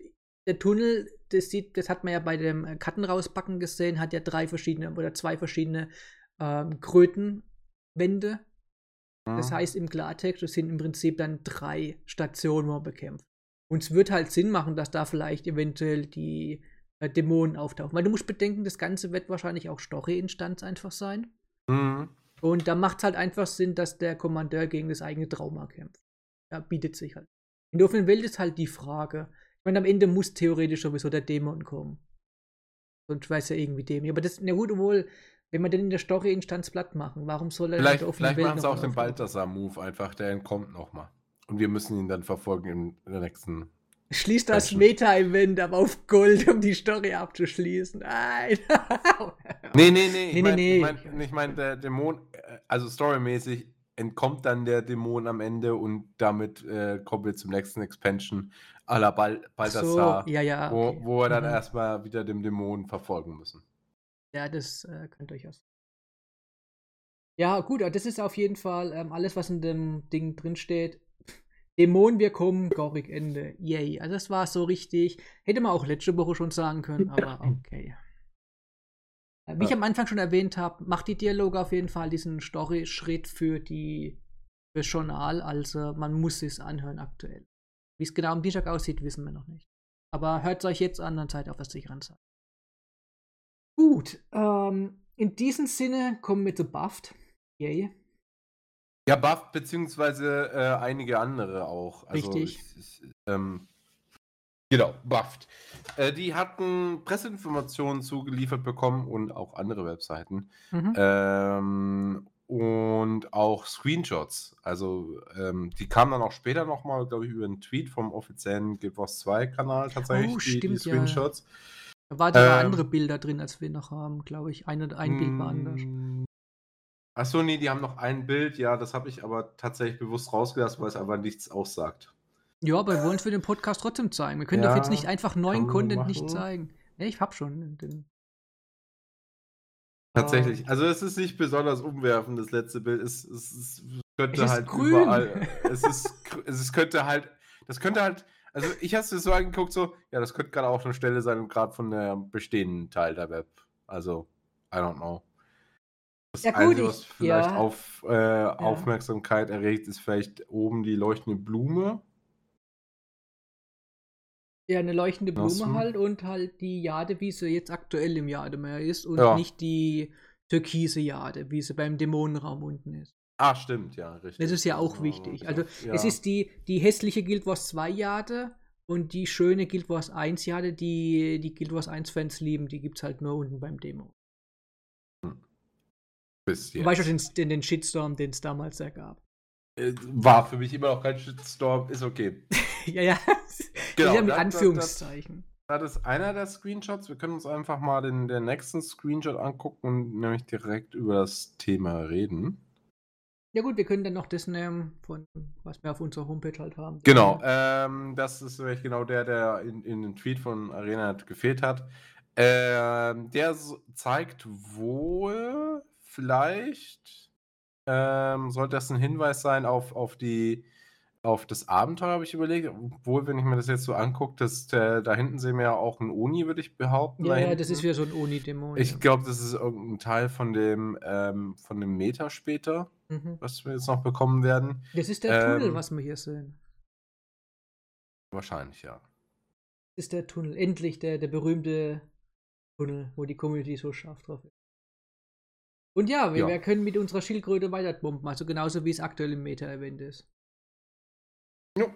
der Tunnel, das sieht, das hat man ja bei dem äh, Kartenrauspacken gesehen, hat ja drei verschiedene oder zwei verschiedene ähm, Krötenwände. Mhm. Das heißt im Klartext, das sind im Prinzip dann drei Stationen, wo man bekämpft. Und es wird halt Sinn machen, dass da vielleicht eventuell die äh, Dämonen auftauchen. Weil du musst bedenken, das Ganze wird wahrscheinlich auch Story-Instanz einfach sein. Mhm. Und da macht es halt einfach Sinn, dass der Kommandeur gegen das eigene Trauma kämpft. Ja, bietet sich halt. In der offenen Welt ist halt die Frage. Ich meine, am Ende muss theoretisch sowieso der Dämon kommen. Sonst weiß er irgendwie Dämon. Aber das, na gut, wohl, wenn man den in der Story-Instanz platt machen, warum soll er vielleicht, in der offenen Vielleicht machen sie auch den Balthasar-Move einfach, der entkommt nochmal. Und wir müssen ihn dann verfolgen in der nächsten Schließt das Meta-Event aber auf Gold, um die Story abzuschließen. Nein. <laughs> nee, nee, nee. Ich meine, nee, nee. ich mein, ich mein, der Dämon, äh, also storymäßig entkommt dann der Dämon am Ende und damit äh, kommen wir zum nächsten Expansion à la Bal Balthasar, so, ja, ja, okay. wo, wo wir dann mhm. erstmal wieder dem Dämon verfolgen müssen. Ja, das äh, kann durchaus. Ja, gut, das ist auf jeden Fall ähm, alles, was in dem Ding drinsteht. Dämonen, wir kommen, Gorik Ende. Yay. Also das war so richtig. Hätte man auch letzte Woche schon sagen können, aber <laughs> okay. Äh, Wie ich am Anfang schon erwähnt habe, macht die Dialoge auf jeden Fall diesen Story-Schritt für die fürs Journal. Also man muss es anhören aktuell. Wie es genau am Dienstag aussieht, wissen wir noch nicht. Aber hört es euch jetzt an, dann seid ihr auf der sicheren Seite. Gut, ähm, in diesem Sinne kommen wir zu Buffed. Yay. Ja, Buff beziehungsweise äh, einige andere auch. Also, Richtig. Ich, ich, ähm, genau, Buffed. Äh, die hatten Presseinformationen zugeliefert bekommen und auch andere Webseiten. Mhm. Ähm, und auch Screenshots. Also, ähm, die kamen dann auch später nochmal, glaube ich, über einen Tweet vom offiziellen Guild Wars 2 Kanal tatsächlich, Oh, die, die stimmt, ja. Screenshots. Da waren ähm, andere Bilder drin, als wir noch haben, glaube ich. Ein, ein Bild war anders. Achso, nee, die haben noch ein Bild, ja, das habe ich aber tatsächlich bewusst rausgelassen, weil es einfach nichts aussagt. Ja, aber wir wollen es für den Podcast trotzdem zeigen. Wir können doch Ja, jetzt nicht einfach neuen Content nicht zeigen. Ne, ich hab schon den. Tatsächlich. Also es ist nicht besonders umwerfend, das letzte Bild. Es, es, es könnte Es halt grün. überall. <laughs> Es ist es könnte halt. Das könnte halt. Also ich habe es so angeguckt, so, ja, das könnte gerade auch eine Stelle sein, gerade von der bestehenden Teil der Web. Also, I don't know. Das Ja, gut, Einzige, was vielleicht ja. auf, äh, Aufmerksamkeit erregt, ist vielleicht oben die leuchtende Blume. Ja, eine leuchtende Blume Lassen. halt und halt die Jade, wie sie jetzt aktuell im Jademeer ist und Ja. nicht die türkise Jade, wie sie beim Dämonenraum unten ist. Ah, stimmt, ja, richtig. Das ist ja auch Genau, wichtig. ja, Also ja. es ist die, die hässliche Guild Wars 2 Jade und die schöne Guild Wars 1 Jade, die die Guild Wars 1 Fans lieben, die gibt's halt nur unten beim Demo. Bis Du jetzt. weißt schon den, den, den Shitstorm, den es damals da gab. Äh, War für mich immer noch kein Shitstorm, ist okay. <laughs> ja, ja. Genau, ja, mit das- das- Anführungszeichen. Das ist einer der Screenshots. Wir können uns einfach mal den, den nächsten Screenshot angucken und nämlich direkt über das Thema reden. Ja gut, wir können dann noch das nehmen, von was wir auf unserer Homepage halt haben. Genau, ähm, das ist nämlich genau der, der in, in den Tweet von Arena gefehlt hat. Ähm, der zeigt wohl, vielleicht, ähm, sollte das ein Hinweis sein auf, auf die auf das Abenteuer, habe ich überlegt. Obwohl, wenn ich mir das jetzt so angucke, dass der, da hinten sehen wir ja auch ein Uni, würde ich behaupten. Ja, ja, das ist wieder so ein Uni-Demo. Ich glaube, das ist irgendein Teil von dem, ähm, von dem Meta später, Mhm. was wir jetzt noch bekommen werden. Das ist der Tunnel, Ähm, was wir hier sehen. Wahrscheinlich, ja. Das ist der Tunnel. Endlich der, der berühmte Tunnel, wo die Community so scharf drauf ist. Und ja, wir, Ja. wir können mit unserer Schildkröte weiterbomben, also genauso wie es aktuell im Meta-Event ist. Jo.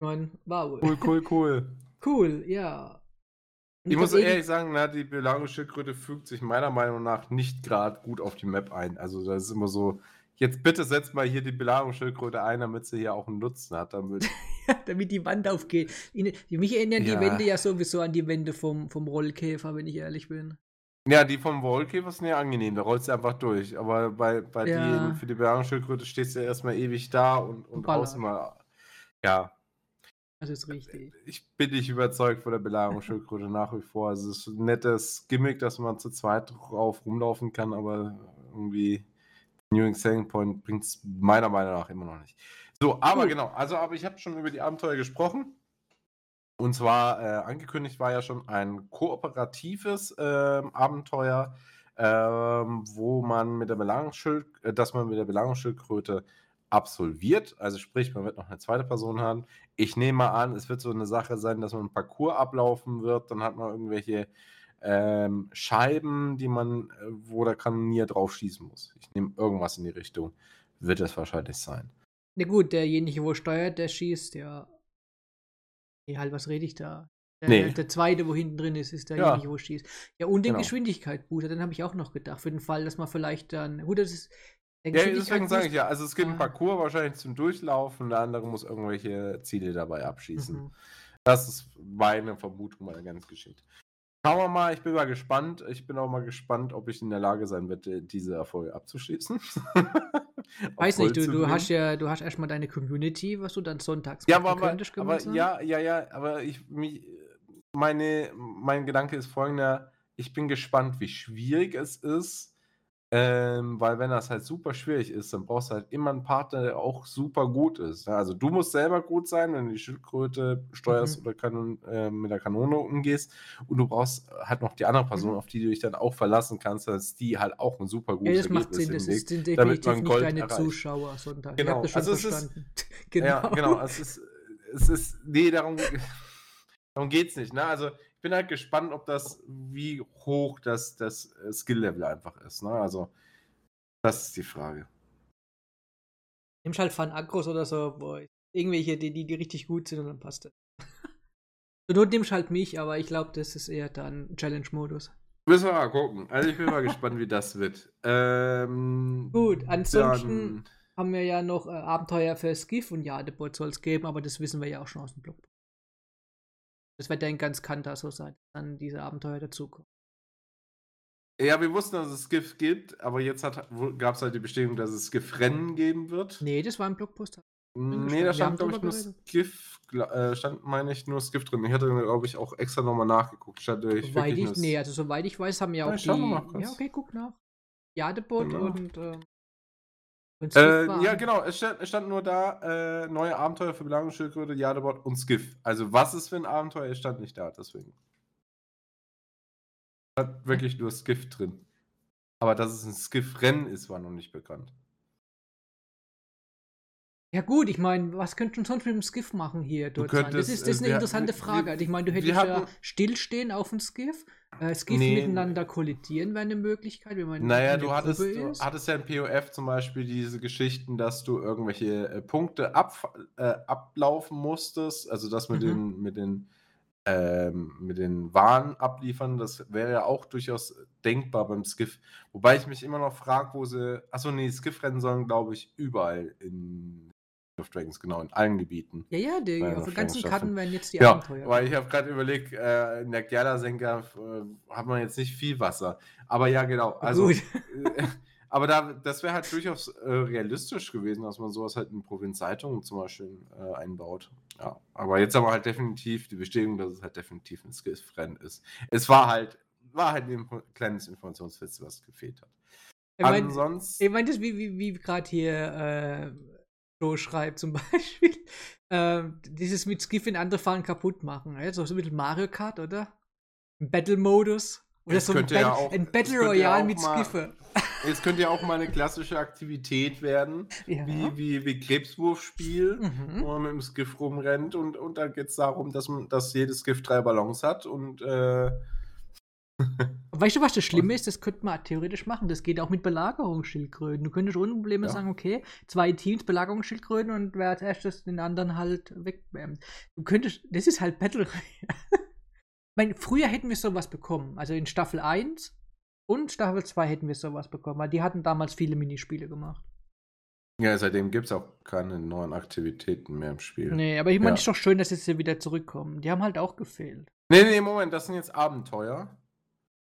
Mein, wow. Cool, cool, cool. <laughs> Cool, ja. Und Ich muss ehrlich sagen, na, die Belagerungsschildkröte fügt sich meiner Meinung nach nicht gerade gut auf die Map ein. Also das ist immer so, jetzt bitte setzt mal hier die Belagerungsschildkröte ein, damit sie hier auch einen Nutzen hat. Damit, <laughs> damit die Wand aufgeht. Mich erinnern Ja. die Wände ja sowieso an die Wände vom, vom Rollkäfer, wenn ich ehrlich bin. Ja, die vom Wollkäfer sind ja angenehm, da rollst du einfach durch. Aber bei, bei Ja. die, für die Belagerungsschildkröte stehst du ja erstmal ewig da und, und außen mal. Ja, Das ist richtig. ich bin nicht überzeugt von der Belagerungsschildkröte nach wie vor. Also es ist ein nettes Gimmick, dass man zu zweit drauf rumlaufen kann, aber irgendwie New Selling Point bringt es meiner Meinung nach immer noch nicht. So, aber Cool. genau, also aber ich habe schon über die Abenteuer gesprochen. Und zwar äh, angekündigt war ja schon ein kooperatives ähm, Abenteuer, ähm, wo man mit der äh, dass man mit der Belagerungsschildkröte absolviert. Also sprich, man wird noch eine zweite Person haben. Ich nehme mal an, es wird so eine Sache sein, dass man einen Parcours ablaufen wird. Dann hat man irgendwelche ähm, Scheiben, die man, äh, wo der Kanonier drauf schießen muss. Ich nehme irgendwas in die Richtung. Wird es wahrscheinlich sein. Na gut, derjenige, wo steuert, der schießt, ja. Nee, halt, was rede ich da? Der, Nee. der zweite, wo hinten drin ist, ist derjenige, Ja. wo schießt. Ja, und den Genau. Geschwindigkeitsbooster, den habe ich auch noch gedacht. Für den Fall, dass man vielleicht dann. Gut, das ist. Ja, deswegen sage ich ja, also es gibt einen Ah. Parcours wahrscheinlich zum Durchlaufen, der andere muss irgendwelche Ziele dabei abschießen. Mhm. Das ist meine Vermutung, meine ganze Geschichte. Schauen wir mal, ich bin mal gespannt. Ich bin auch mal gespannt, ob ich in der Lage sein werde, diese Erfolge abzuschließen. <laughs> Weiß nicht, du, du hast ja, du hast erstmal deine Community, was du dann sonntags Ja, aber, aber, könntest, aber gemeinsam. ja, ja, ja, aber ich mich, meine, mein Gedanke ist folgender: Ich bin gespannt, wie schwierig es ist, Ähm, weil wenn das halt super schwierig ist, dann brauchst du halt immer einen Partner, der auch super gut ist. Also du musst selber gut sein, wenn du die Schildkröte steuerst Mhm. oder Kanon äh, mit der Kanone umgehst. Und du brauchst halt noch die andere Person, Mhm. auf die du dich dann auch verlassen kannst, dass die halt auch ein super Ja, gutes das macht Ergebnis Sinn. Das ist, sind damit definitiv man nicht Gold deine erreicht. Zuschauer, sondern ich Genau, das schon also es ist- verstanden. <laughs> Ja, genau. Es ist, es ist, nee, darum, <laughs> darum geht es nicht. Ne? Also ich bin halt gespannt, ob das, wie hoch das, das äh, Skill-Level einfach ist. Ne? Also das ist die Frage. Nimmst halt Fan Agros oder so, wo irgendwelche, die, die, die richtig gut sind und dann passt das. <laughs> Zur Not nimmst halt mich, aber ich glaube, das ist eher dann Challenge-Modus. Müssen wir mal gucken. Also ich bin mal <laughs> gespannt, wie das wird. Ähm, Gut, ansonsten dann- haben wir ja noch äh, Abenteuer für Skiff und Jadebot soll es geben, aber das wissen wir ja auch schon aus dem Blog. Das wird dann ganz Kanta so sein, dass dann diese Abenteuer dazukommen. Ja, wir wussten, dass es GIF gibt, aber jetzt gab es halt die Bestätigung, dass es GIF-Rennen geben wird. Nee, das war ein Blogpost. Nee, da stand, glaube ich, nur geredet. Skiff, äh, stand, meine ich, nur Skiff drin. Ich hatte, glaube ich, auch extra nochmal nachgeguckt. Stand, äh, Soweit ich, nee, also soweit ich weiß, haben ja Ja, auch ich die. mal. Ja, okay, guck nach. Jadebot Genau. und. Äh, und Äh, ja, genau. Es stand, es stand nur da, äh, neue Abenteuer für Belagungsschildkröte, Jadebot und Skiff. Also, was ist für ein Abenteuer? Es stand nicht da, deswegen. Es stand wirklich nur Skiff drin. Aber dass es ein Skiff-Rennen ist, war noch nicht bekannt. Ja gut, ich meine, was könnte man sonst mit dem Skiff machen hier dort sein? Das könntest, ist, das ist äh, eine wir- interessante wir- Frage. Also ich meine, du wir hättest ja Stillstehen auf dem Skiff. Äh, Skiff Nee. miteinander kollidieren wäre eine Möglichkeit, wenn man Naja, in du hattest, du ist. hattest ja im POF zum Beispiel diese Geschichten, dass du irgendwelche äh, Punkte ab, äh, ablaufen musstest, also das mit Mhm. den, mit den, ähm, mit den Waren abliefern, das wäre ja auch durchaus denkbar beim Skiff. Wobei ich mich immer noch frage, wo sie. Achso, nee, Skiff-Rennen sollen, glaube ich, überall in of Dragons, genau, in allen Gebieten. Ja, ja, die, auf den ganzen. Karten werden jetzt die Ja, Abenteuer. weil ich habe gerade überlegt, äh, in der Gerda-Senker äh, hat man jetzt nicht viel Wasser. Aber ja, genau. Also, Gut. äh, <laughs> aber da, das wäre halt durchaus äh, realistisch gewesen, dass man sowas halt in Provinzzeitungen zum Beispiel äh, einbaut. Ja, aber jetzt haben wir halt definitiv die Bestätigung, dass es halt definitiv ein Skiff-Rennen ist. Es war halt, war halt ein kleines Informationsfest, was gefehlt hat. Ich meine, Ansonsten. ich mein, das wie, wie, wie gerade hier äh, Joe schreibt zum <laughs> Beispiel. ähm, dieses mit Skiff in andere Fahren kaputt machen. Ja? So, so mit Mario Kart, oder? Battle-Modus. Oder Es so ein, ja Battle, auch- ein Battle Royale auch mit mal- Skiffe. <laughs> Es könnte ja auch mal eine klassische Aktivität werden, <laughs> Ja. wie, wie, wie Krebswurfspiel. Mhm. wo man mit dem Skiff rumrennt und, und da geht es darum, dass, man, dass jedes Skiff drei Ballons hat und äh, Weißt du, was das Schlimme ist? Das könnte man theoretisch machen. Das geht auch mit Belagerungsschildkröten. Du könntest ohne Probleme Ja. sagen, okay, zwei Teams Belagerungsschildkröten und wer als erstes den anderen halt wegbämmt. Du könntest, das ist halt Battle Royale. <laughs> ich meine, früher hätten wir sowas bekommen. Also in Staffel 1 und Staffel 2 hätten wir sowas bekommen, weil die hatten damals viele Minispiele gemacht. ja, seitdem gibt es auch keine neuen Aktivitäten mehr im Spiel. Nee, aber ich meine, Ja. es ist doch schön, dass hier wieder zurückkommen. Die haben halt auch gefehlt. nee, nee, Moment, das sind jetzt Abenteuer.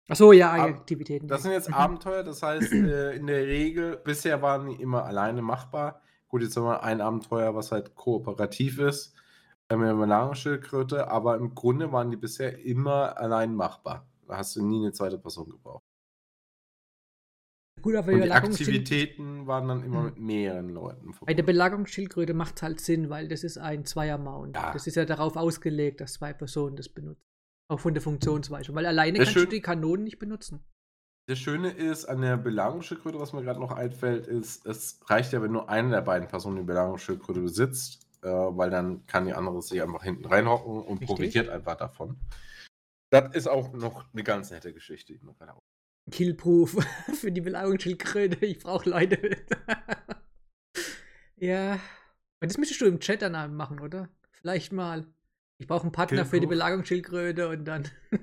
Achso, ja, Aktivitäten. Das sind jetzt Mhm. Abenteuer, das heißt, äh, in der Regel, bisher waren die immer alleine machbar. Gut, jetzt haben wir ein Abenteuer, was halt kooperativ ist, äh, mit einer Belagerungsschildkröte, aber im Grunde waren die bisher immer allein machbar. Da hast du nie eine zweite Person gebraucht. Gut, aber Und die Aktivitäten waren dann immer Mhm. mit mehreren Leuten Bei der verbunden. Belagerungsschildkröte macht es halt Sinn, weil das ist ein Zweier-Mount. Ja. Das ist ja darauf ausgelegt, dass zwei Personen das benutzen. Auch von der Funktionsweise. Weil alleine Das kannst du schön- die Kanonen nicht benutzen. Das Schöne ist an der Belagerungsschildkröte, was mir gerade noch einfällt, ist, es reicht ja, wenn nur eine der beiden Personen die Belagerungsschildkröte besitzt, äh, weil dann kann die andere sich einfach hinten reinhocken und Richtig. profitiert einfach davon. Das ist auch noch eine ganz nette Geschichte. die mir gerade auch- Killproof <laughs> für die Belagerungsschildkröte. Ich brauche Leute. <laughs> ja. Und das müsstest du im Chat dann machen, oder? Vielleicht mal. Ich brauche einen Partner für die Killproof. Belagerungsschildkröte und dann. <laughs>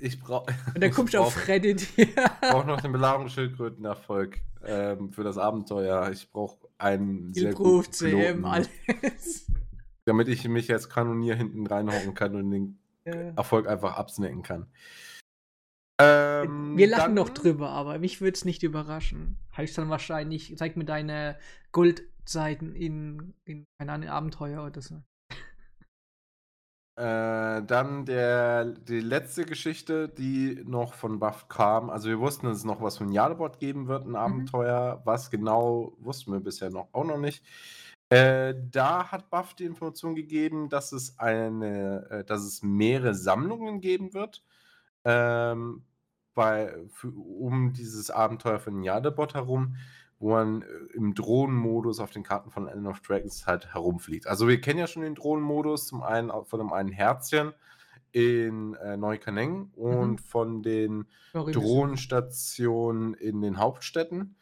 Ich brauche Und dann <laughs> kommst du auf Reddit. <laughs> Ja. brauch noch den Belagerungsschildkrötenerfolg ähm, für das Abenteuer. Ich brauche einen sehr guten CM, alles. damit ich mich als Kanonier hinten reinhocken kann und den Ja. Erfolg einfach absnacken kann. Ähm, Wir lachen dann- noch drüber, aber mich würde es nicht überraschen. Heißt dann wahrscheinlich, zeig mir deine Goldseiten in, in keine Ahnung, Abenteuer oder so. Äh, dann der, die letzte Geschichte, die noch von Buff kam. Also wir wussten, dass es noch was von Jadebot geben wird, ein Abenteuer. Was genau, wussten wir bisher noch auch noch nicht. Äh, da hat Buff die Information gegeben, dass es eine, äh, dass es mehrere Sammlungen geben wird. Ähm, bei, für, um dieses Abenteuer von Jadebot herum, wo man äh, im Drohnenmodus auf den Karten von End of Dragons halt herumfliegt. Also wir kennen ja schon den Drohnenmodus, zum einen von dem einen Herzchen in äh, Neukaneng und Mhm. von den Sorry, Drohnenstationen in den Hauptstädten.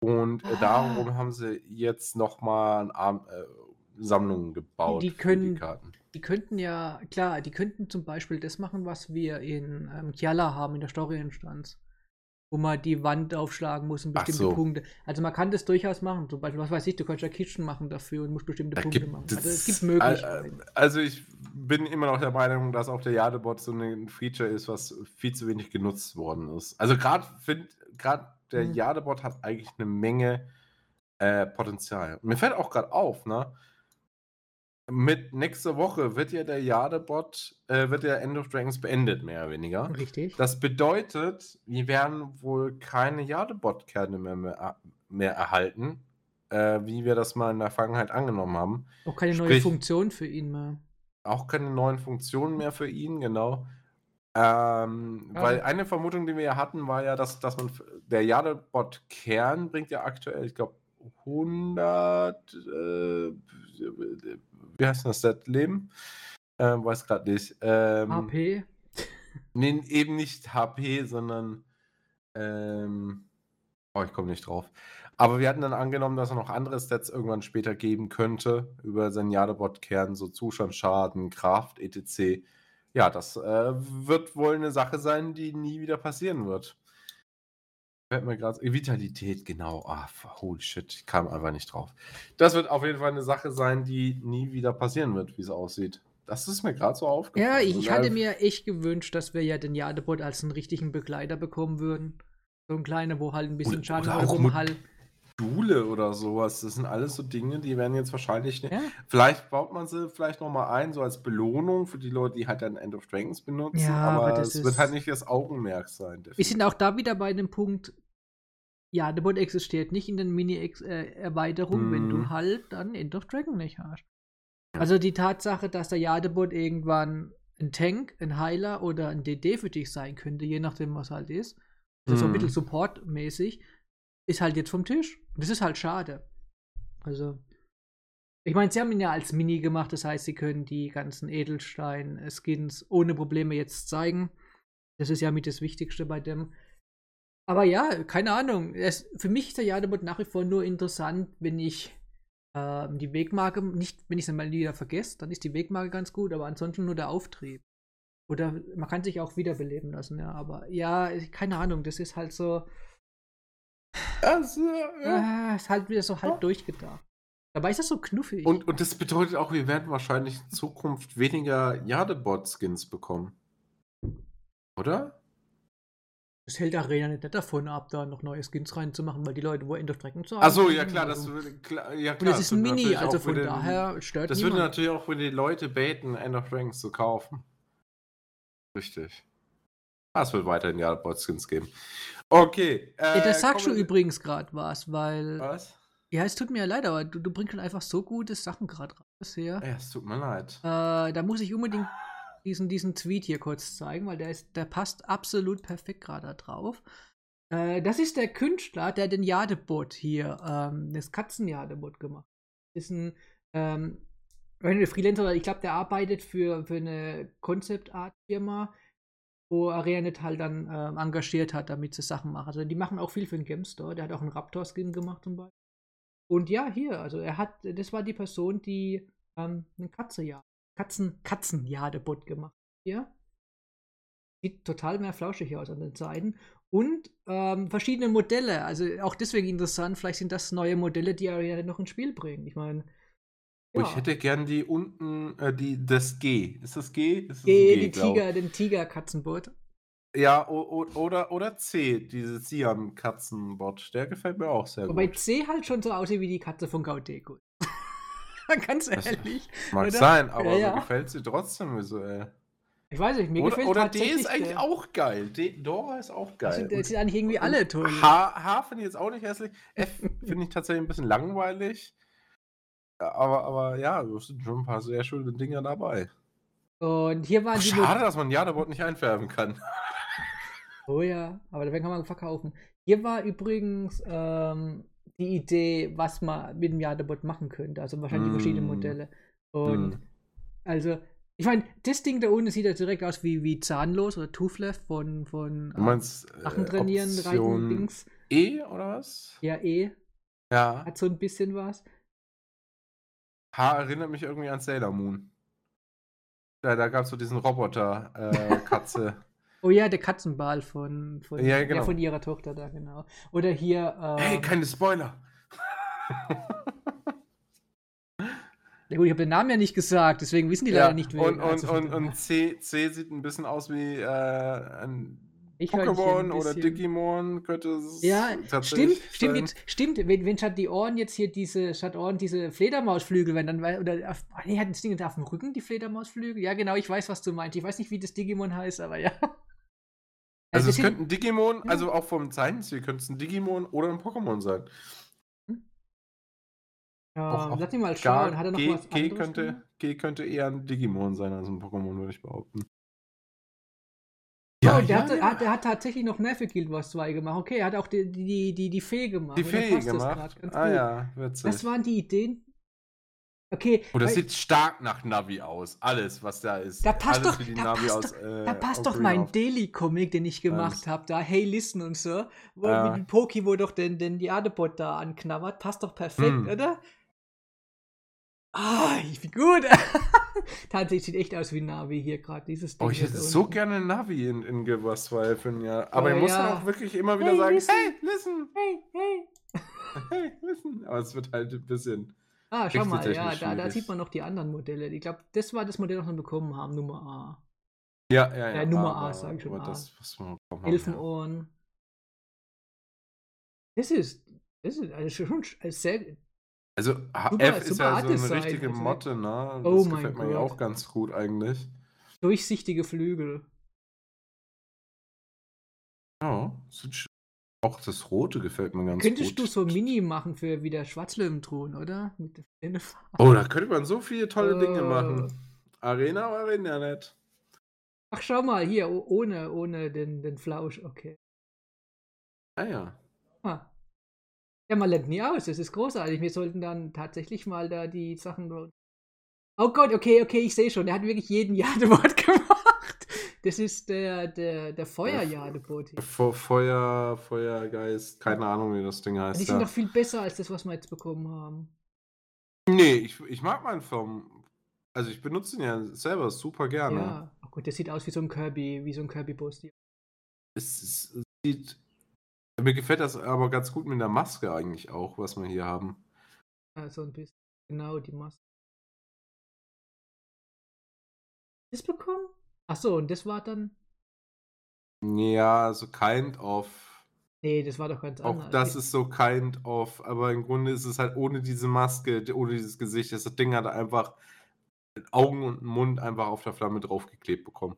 Und äh, Ah. darum haben sie jetzt nochmal äh, Sammlungen gebaut Die können- die Karten. Die könnten ja, klar, die könnten zum Beispiel das machen, was wir in ähm, Kiala haben, in der Story-Instanz. Wo man die Wand aufschlagen muss und bestimmte so. Punkte. Also man kann das durchaus machen. Zum Beispiel, was weiß ich, du kannst ja Kitchen machen dafür und musst bestimmte Da Punkte machen. es- Also es gibt äh, Möglichkeiten. Also ich bin immer noch der Meinung, dass auch der Jadebot so ein Feature ist, was viel zu wenig genutzt worden ist. Also gerade finde, gerade der Mhm. Jadebot hat eigentlich eine Menge äh, Potenzial. Und mir fällt auch gerade auf, ne? Mit nächster Woche wird ja der Jadebot, äh, wird der End of Dragons beendet, mehr oder weniger. Richtig. Das bedeutet, wir werden wohl keine Jadebot-Kerne mehr, mehr, mehr erhalten, äh, wie wir das mal in der Vergangenheit angenommen haben. Auch keine neue sprich- Funktion für ihn mehr. Auch keine neuen Funktionen mehr für ihn, genau. Ähm, Ja. Weil eine Vermutung, die wir ja hatten, war ja, dass, dass man der Jadebot-Kern bringt ja aktuell, ich glaube, 100, äh, wie heißt das, das Leben? Ähm, weiß gerade nicht. Ähm, HP. <laughs> Nee, eben nicht HP, sondern. Ähm, oh, ich komme nicht drauf. Aber wir hatten dann angenommen, dass er noch andere Stats irgendwann später geben könnte über seinen Jadebot-Kern, so Zustandsschaden, Kraft, etc. Ja, das äh, wird wohl eine Sache sein, die nie wieder passieren wird. Fällt mir gerade. Vitalität, genau. Ah, holy shit, ich kam einfach nicht drauf. Das wird auf jeden Fall eine Sache sein, die nie wieder passieren wird, wie es aussieht. Das ist mir gerade so aufgefallen. Ja, ich, ich äh, hatte mir echt gewünscht, dass wir ja den Jadebot als einen richtigen Begleiter bekommen würden. So ein kleiner, wo halt ein bisschen Oder- Schaden oder auch rum Module oder sowas. Das sind alles so Dinge, die werden jetzt wahrscheinlich. Ja. Vielleicht baut man sie vielleicht nochmal ein, so als Belohnung für die Leute, die halt dann End of Dragons benutzen. Ja, aber, aber das es wird halt nicht das Augenmerk sein. Wir sind auch da wieder bei dem Punkt, Jadebot existiert nicht in den Mini-Erweiterungen, wenn Mhm. du halt dann End of Dragon nicht hast. Also die Tatsache, dass der Jadebot irgendwann ein Tank, ein Heiler oder ein DD für dich sein könnte, je nachdem, was halt ist, also so ein Mhm. bisschen Support-mäßig, ist halt jetzt vom Tisch. Und das ist halt schade. Also, ich meine, sie haben ihn ja als Mini gemacht, das heißt, sie können die ganzen Edelstein-Skins ohne Probleme jetzt zeigen. Das ist ja mit das Wichtigste bei dem. Aber ja, keine Ahnung. Es, für mich ist der Jadebot nach wie vor nur interessant, wenn ich ähm, die Wegmarke, nicht, wenn ich es mal wieder vergesse, dann ist die Wegmarke ganz gut, aber ansonsten nur der Auftrieb. Oder man kann sich auch wiederbeleben lassen, ja. Aber ja, keine Ahnung, das ist halt so. Also, ja. Ah, ist halt wieder so halb durchgedacht. Dabei ist das so knuffig. und, und das bedeutet auch, wir werden wahrscheinlich in Zukunft weniger Jadebot-Skins bekommen. Oder? das hält Arena nicht davon ab, da noch neue Skins reinzumachen, weil die Leute wo End of Dragon zu Achso, haben, ja klar, also- das würde. Klar, ja, Und klar, es ist ein würde Mini, also von wieder- daher stört Das würde niemand. natürlich auch für die Leute baiten, End of Dragons zu kaufen. Richtig. Ah, es wird weiterhin Jadebot-Skins geben. Okay. Ja, Äh, das sagst du übrigens gerade was, weil. Was? Ja, es tut mir ja leid, aber du, du bringst schon einfach so gute Sachen gerade raus hier. Ja, es tut mir leid. Äh, da muss ich unbedingt diesen, diesen Tweet hier kurz zeigen, weil der, ist, der passt absolut perfekt gerade drauf. Äh, das ist der Künstler, der den Jadebot hier, ähm, das Katzenjadebot gemacht hat. Ist ein ähm, Freelancer, ich glaube, der arbeitet für, für eine Concept-Art-Firma, wo Arianet halt dann ähm, engagiert hat, damit sie Sachen machen. Also die machen auch viel für den Game Store. Der hat auch einen Raptor-Skin gemacht zum Beispiel. Und ja, hier, also er hat, das war die Person, die ähm, eine Katze Katzen, Katzenjadebot gemacht hat. Hier. Sieht total mehr flauschig aus an den Seiten. Und ähm, verschiedene Modelle, also auch deswegen interessant, vielleicht sind das neue Modelle, die Arianet noch ins Spiel bringen. Ich meine. Oh, ich hätte gern die unten, äh, die, das G. Ist das G? Ist das ein G, die glaub. Tiger, den Tiger-Katzenbot. Ja, oder, oder C, dieses Siam-Katzenbot. Der gefällt mir auch sehr Wobei gut. C halt schon so aussieht wie die Katze von Gaudeko. <laughs> Ganz Das- ehrlich. Mag Oder? sein, aber Ja, ja. mir gefällt sie trotzdem visuell. Ich weiß nicht, mir Oder, gefällt oder D ist eigentlich der- auch geil. D, Dora ist auch geil. Also, das sind eigentlich irgendwie alle toll. H, H finde ich jetzt auch nicht hässlich. F <laughs> finde ich tatsächlich ein bisschen langweilig. Ja, Aber, aber ja, es sind schon ein paar sehr schöne Dinger dabei. Und hier waren die. Schade, dass man Jadebot nicht einfärben kann. <laughs> Oh ja, aber da kann man verkaufen. Hier war übrigens ähm, die Idee, was man mit dem Jadebot machen könnte. Also wahrscheinlich Mm. Modelle. Und Hm. also, ich meine, das Ding da unten sieht ja direkt aus wie, wie zahnlos oder Toothless von, von Du meinst äh, Sachen trainieren, reiten, Dings. E oder was? Ja, eh. Ja. Hat so ein bisschen was. H erinnert mich irgendwie an Sailor Moon. Da, da gab es so diesen Roboter, äh. <laughs> Oh ja, der Katzenball von, von, Ja, genau. von ihrer Tochter da, genau. Oder hier. Ähm, hey, keine Spoiler! <laughs> ja gut, ich habe den Namen ja nicht gesagt, deswegen wissen die leider nicht, wer und, und, und, und C, C sieht ein bisschen aus wie äh, ein Pokémon oder. Digimon könnte es Ja, stimmt, tatsächlich stimmt, sein. jetzt, stimmt. Wenn, wenn statt die Ohren jetzt hier diese, statt Ohren diese Fledermausflügel, wenn dann, oder, auf, oh, nee, hat das Ding auf dem Rücken, die Fledermausflügel? Ja, genau, ich weiß, was du meinst. Ich weiß nicht, wie das Digimon heißt, aber ja. <laughs> Also das es ein Digimon, Ja. also auch vom Zeichenstil könnte es ein Digimon oder ein Pokémon sein. ja, auch- auch lass mich mal schauen. Hat er noch G, was G, könnte? G könnte eher ein Digimon sein als ein Pokémon, würde ich behaupten. Oh, der, hat, Hat, der hat tatsächlich noch Nerve Guild Wars 2 gemacht. Okay, er hat auch die, die, die, die Fee gemacht. die Und Fee passt das gemacht. ganz Ah gut. ja, witzig. Das waren die Ideen. Okay, Oh, das sieht stark nach Navi aus. Alles, was da ist. Da passt Alles doch- wie die da Navi passt aus, doch- äh, Da passt doch mein Daily-Comic, den ich gemacht habe, da Hey Listen und so, wo Ja. mit dem Poki, wo doch den, den Jadebot da anknabbert, passt doch perfekt, Hm. oder? Ah, ich bin gut. <laughs> Tatsächlich sieht echt aus wie Navi hier gerade, dieses Ding. Oh, ich hätte so unten. gerne Navi in, in Guild Wars 2 für ein Jahr. Aber Oh, ich muss ja. auch wirklich immer wieder Hey, sagen, listen. hey, listen, Hey, hey. hey, listen. Aber es wird halt ein bisschen. Ah, schau mal, ja, da, da sieht man noch die anderen Modelle. Ich glaube, das war das Modell, das wir bekommen haben, Nummer A. Ja, ja, ja. Ja, Nummer A, aber- sag ich schon, A. Das, was wir bekommen Elfenohren. Das ist, das ist also schon also sehr, Also Super- F ist ja so eine richtige. Motte, ne? Das Oh gefällt mir ja auch ganz gut eigentlich. durchsichtige Flügel. Ja, auch das Rote gefällt mir ganz Könntest gut. du so Mini machen für wieder Schwarzlöwenthron, oder? Mit der. Oh, da könnte man so viele tolle Dinge Äh. machen. Arena war Arena nicht. Ach, schau mal, hier, oh- ohne, ohne den, den Flausch, okay. Ah ja. Ah. Ja, man lernt nie aus, das ist großartig. Wir sollten dann tatsächlich mal da die Sachen. Oh Gott, okay, okay, ich sehe schon, der hat wirklich jeden <laughs> Jadebot gemacht. Das ist der, der, der Feuerjadebot. Feuer, Feuergeist, keine Ahnung, wie das Ding Die heißt. sind Ja. doch viel besser als das, was wir jetzt bekommen haben. Nee, ich, ich mag meinen Firmen. Also ich benutze ihn ja selber super gerne. Ja. Oh Gott, der sieht aus wie so ein Kirby, wie so ein Kirby-Boss. Es, es, es sieht. Mir gefällt das aber ganz gut mit der Maske eigentlich auch, was wir hier haben. Ja, so ein bisschen. Genau, die Maske. Das bekommen? Ach so, und das war dann. Ja, so kind of. Nee, das war doch ganz Auch anders. das ist so kind of, aber im Grunde ist es halt ohne diese Maske, ohne dieses Gesicht. Das Ding hat einfach Augen und Mund einfach auf der Flamme draufgeklebt bekommen.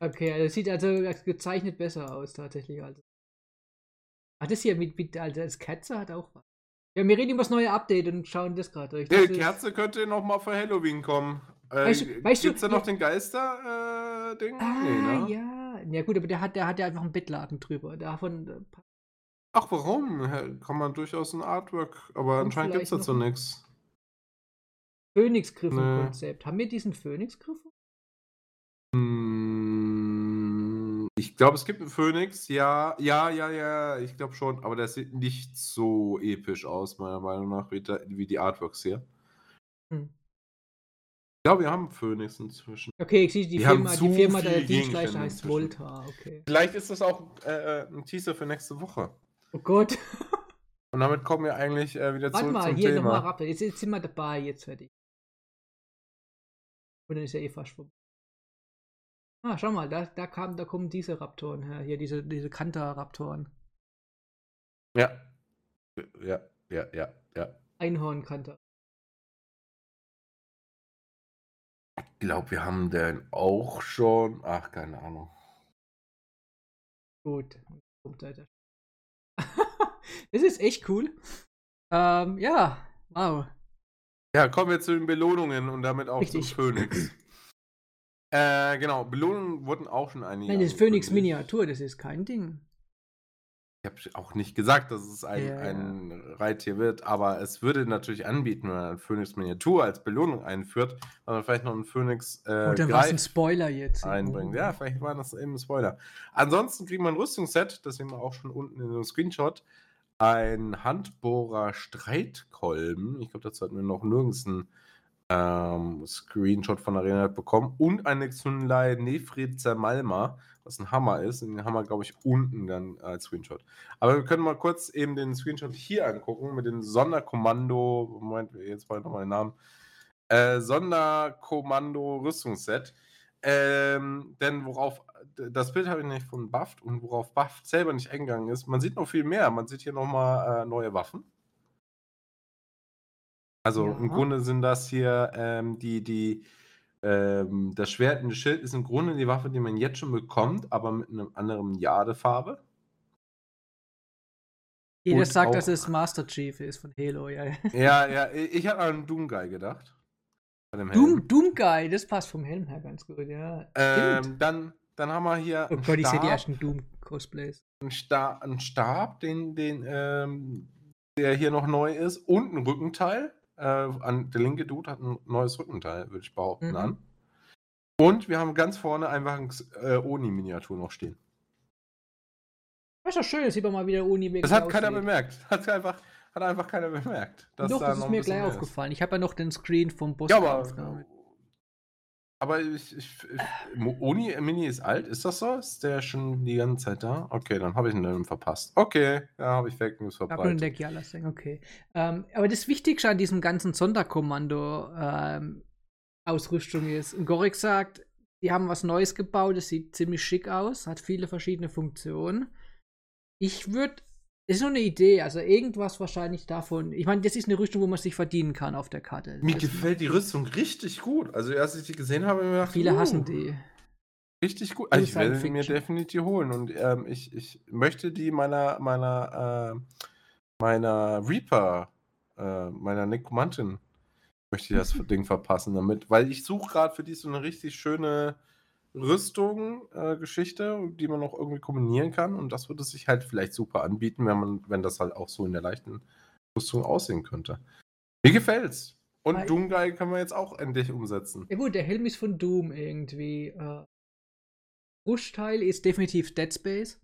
Okay, also das sieht also gezeichnet besser aus, tatsächlich. Also. Ach, das hier mit, mit also das Katze hat auch was. Ja, wir reden über das neue Update und schauen das gerade durch. Die Das ist- Kerze könnte noch mal für Halloween kommen. Äh, Weißt du- weißt du, gibt's da noch den Geister-Ding? Ah, ne? ja. Ja, gut, aber der hat, der hat ja einfach einen Bettlaken drüber. Davon. äh, Ach, warum? Kann man durchaus ein Artwork, aber Und anscheinend gibt es dazu nichts. Phönixgriff im Nee. Haben wir diesen Phönixgriff? Hm, ich glaube, es gibt einen Phönix, ja, ja, ja, ja, ich glaube schon, aber der sieht nicht so episch aus, meiner Meinung nach, wie, da, wie die Artworks hier. Hm. Ich glaube, wir haben einen Phönix inzwischen. Okay, ich sehe, die haben Firma, die Firma der Dienstleister heißt inzwischen. Volta, okay. Vielleicht ist das auch äh, ein Teaser für nächste Woche. Oh Gott. Und damit kommen wir eigentlich äh, wieder Warte zurück mal, zum hier nochmal Thema. Raptor. Jetzt, jetzt sind wir dabei, jetzt fertig. Und dann ist ja eh fast vorbei. Ah, schau mal, da, da, kam, da kommen diese Raptoren her. Hier, diese, diese Kanta-Raptoren. Ja. Ja, ja, ja, ja. Einhorn-Kanta. Ich glaube, wir haben den auch schon. Ach, keine Ahnung. Gut. das <laughs> ist echt cool. Ähm, ja, wow. Ja, kommen wir zu den Belohnungen und damit auch Richtig. zum Phoenix. Äh, genau, Belohnungen wurden auch schon einige. Nein, das ist Phoenix. Miniatur, das ist kein Ding. Ich habe auch nicht gesagt, dass es ein, Ja, ein Reittier wird, aber es würde natürlich anbieten, wenn man ein Phoenix Miniatur als Belohnung einführt, weil man vielleicht noch einen Phoenix äh, Und dann war es ein Greif Spoiler jetzt. einbringt. Oh. Ja, vielleicht war das eben ein Spoiler. Ansonsten kriegt man ein Rüstungsset, das sehen wir auch schon unten in dem Screenshot. Ein Handbohrer Streitkolben. Ich glaube, dazu hatten wir noch nirgends einen ähm, Screenshot von Arena bekommen. Und eine Xunlei Nefrid Zermalma, was ein Hammer ist. Den haben wir, glaube ich, unten dann als Screenshot. Aber wir können mal kurz eben den Screenshot hier angucken mit dem Sonderkommando. Moment, jetzt war nochmal den Namen. Äh, Sonderkommando Rüstungsset. Ähm, denn worauf, das Bild habe ich nicht von Buffed und worauf Buffed selber nicht eingegangen ist, man sieht noch viel mehr. Man sieht hier nochmal äh, neue Waffen. Also im Ja. Grunde sind das hier ähm, die, die, ähm, das Schwert und das Schild ist im Grunde die Waffe, die man jetzt schon bekommt, aber mit einem anderen Jadefarbe. Jeder Und sagt, dass auch- es Master Chief ist von Halo, ja. ja. <laughs> Ja, ich habe an Doomguy gedacht. Bei dem Helm. Doom, Doom Guy, das passt vom Helm her ganz gut, ja. Ähm, dann, dann haben wir hier Oh Gott, ich sehe die Stab. ersten Doom-Cosplays. einen, Sta einen Stab, den, den, ähm, der hier noch neu ist, und ein Rückenteil. Äh, an, der linke Dude hat ein neues Rückenteil, würde ich behaupten, Mhm. an. Und wir haben ganz vorne einfach ein äh, Oni-Miniatur noch stehen. Das ist doch schön, das sieht man mal wieder Uni Das hat keiner bemerkt. <laughs> Hat einfach, hat einfach keiner bemerkt. dass Doch, da das noch ist mir gleich mehr ist. aufgefallen. Ich habe ja noch den Screen vom Boss Ja, aber. Aber ich, ich, ich, Oni Mini ist alt, ist das so? Ist der schon die ganze Zeit da? Okay, dann habe ich ihn dann verpasst. Okay, ja, habe ich Fake News verbreitet. Giala sagen, okay. Ähm, aber das Wichtigste an diesem ganzen Sonderkommando ähm, Ausrüstung ist, und Gorek sagt, die haben was Neues gebaut, das sieht ziemlich schick aus, hat viele verschiedene Funktionen. Ich würde, ist nur eine Idee, also irgendwas wahrscheinlich davon. Ich meine, das ist eine Rüstung, wo man sich verdienen kann auf der Karte. Mir Das- gefällt die Rüstung richtig gut. Also, als ich die gesehen habe, habe ich mir gedacht, Viele uh, hassen die. Richtig gut. Also ich werde sie mir definitiv holen. Und ähm, ich, ich möchte die meiner, meiner, äh, meiner Reaper, äh, meiner Nekromantin, möchte ich das Ding verpassen damit. Weil ich suche gerade für die so eine richtig schöne Rüstung, äh, Geschichte, die man auch irgendwie kombinieren kann. Und das würde sich halt vielleicht super anbieten, wenn man, wenn das halt auch so in der leichten Rüstung aussehen könnte. Mir gefällt's. Und Weil- Doomguy können wir jetzt auch endlich umsetzen. Ja gut, der Helm ist von Doom irgendwie. Äh, Brustteil ist definitiv Dead Space.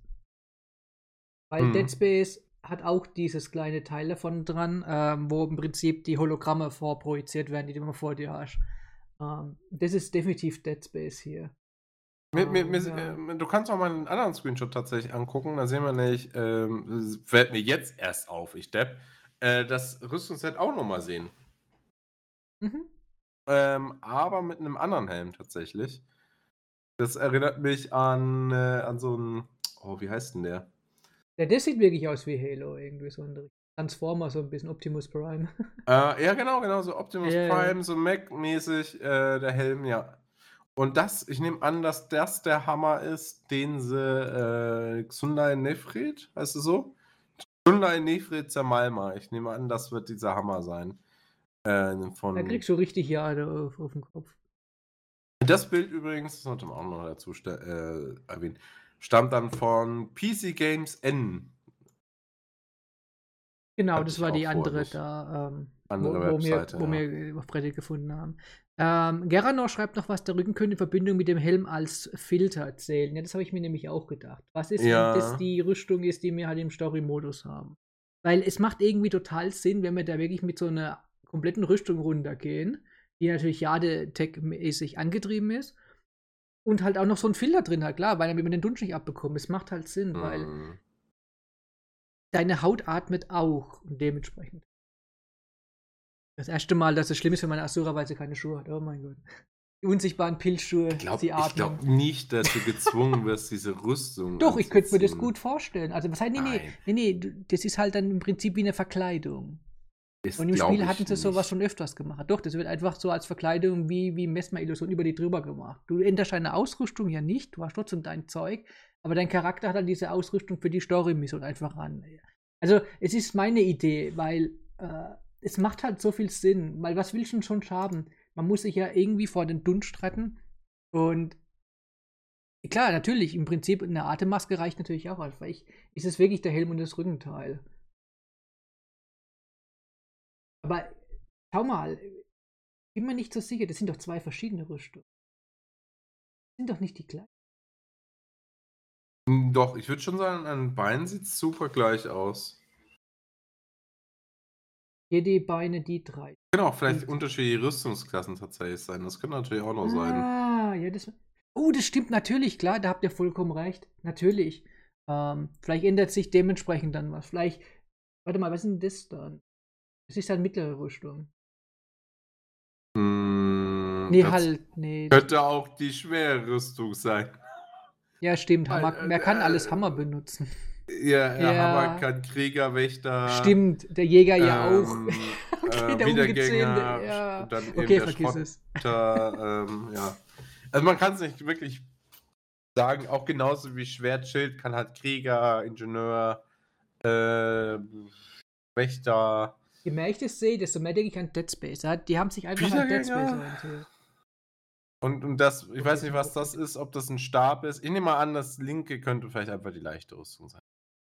Weil Mhm. Dead Space hat auch dieses kleine Teil davon dran, ähm, wo im Prinzip die Hologramme vorprojiziert werden, die du immer vor dir hast. Ähm, das ist definitiv Dead Space hier. Mir, mir, mir, Ähm, ja. äh, du kannst auch mal einen anderen Screenshot tatsächlich angucken. Da sehen wir nämlich, ähm, fällt mir jetzt erst auf, ich depp, äh, das Rüstungsset auch nochmal sehen. Mhm. Ähm, aber mit einem anderen Helm tatsächlich. Das erinnert mich an, äh, an so einen, oh, wie heißt denn der? Ja, das sieht wirklich aus wie Halo, irgendwie so ein Transformer, so ein bisschen Optimus Prime. <laughs> Äh, ja, genau, genau, so Optimus ja. Prime, so Mac-mäßig, äh, der Helm, ja. Und das, ich nehme an, dass das der Hammer ist, den sie äh, Xundai Nefred, heißt es so? Xundai Nefred Zermalma. Ich nehme an, das wird dieser Hammer sein. Äh, von da kriegst du richtig Jahre auf, auf den Kopf. das Bild übrigens, das sollte man auch noch dazu äh, erwähnen, stammt dann von PC Games N. Genau, Hatte das war die andere da, ähm, Andere wo, wo, wir, wo wir auf Reddit gefunden haben. Ähm, Geranor schreibt noch was, der Rücken könnte in Verbindung mit dem Helm als Filter zählen. Ja, das habe ich mir nämlich auch gedacht. Was ist, Ja. wenn das die Rüstung ist, die wir halt im Story-Modus haben? Weil es macht irgendwie total Sinn, wenn wir da wirklich mit so einer kompletten Rüstung runtergehen, die natürlich Jade-Tech-mäßig angetrieben ist. Und halt auch noch so ein Filter drin hat, klar, weil damit man den Dunst nicht abbekommt. Es macht halt Sinn, weil Mhm. deine Haut atmet auch und dementsprechend. Das erste Mal, dass es schlimm ist, wenn man Asura, weil sie keine Schuhe hat. Oh mein Gott. Die unsichtbaren Pilzschuhe, Ich glaube sie atmen. glaub nicht, dass du gezwungen wirst, diese Rüstung Doch, ich könnte mir das gut vorstellen. Also, was heißt, nee, nee, Nein. nee, nee, das ist halt dann im Prinzip wie eine Verkleidung. Ist, Und im glaub Spiel ich hatten sie sowas nicht. schon öfters gemacht. Doch, das wird einfach so als Verkleidung wie, wie Mesmer-Illusion über die drüber gemacht. Du änderst deine Ausrüstung ja nicht, du hast trotzdem dein Zeug, aber dein Charakter hat dann diese Ausrüstung für die Story-Mission einfach an. Also, es ist meine Idee, weil äh, es macht halt so viel Sinn, weil was willst du denn schon haben? Man muss sich ja irgendwie vor den Dunst retten und klar, natürlich, im Prinzip eine Atemmaske reicht natürlich auch weil ich, ist es wirklich der Helm und das Rückenteil. Aber schau mal, bin mir nicht so sicher, das sind doch zwei verschiedene Rüstungen. Das sind doch nicht die gleichen. Hm, Doch, ich würde schon sagen, an Beinen sieht super gleich aus. Hier die Beine, die drei. Genau, vielleicht Gut. unterschiedliche Rüstungsklassen tatsächlich sein. Das könnte natürlich auch noch sein. Ah, ja, das. Oh, das stimmt natürlich, klar, da habt ihr vollkommen recht. Natürlich. Ähm, vielleicht ändert sich dementsprechend dann was. Vielleicht. Warte mal, was ist denn das dann? Das ist halt mittlere Rüstung. Hm, Nee, halt, nee. Könnte auch die schwere Rüstung sein. Ja, stimmt. Hammer, äh, wer kann alles äh, Hammer benutzen? Ja, ja, Ja. Hammer kann Krieger, Wächter. Stimmt, der Jäger ja auch. ähm, <laughs> Okay, äh, der Wiedergänger, ja. und dann eben Okay, der vergiss es. Schrotter, ähm, ja. Also man kann es nicht wirklich sagen, auch genauso wie Schwertschild kann halt Krieger, Ingenieur, äh, Wächter. Je mehr ich das sehe, desto mehr denke ich an Dead Space. Die haben sich einfach an Dead Space orientiert. Und, und das, ich weiß nicht, was das ist, ob das ein Stab ist. Ich nehme mal an, das linke könnte vielleicht einfach die leichte Rüstung sein.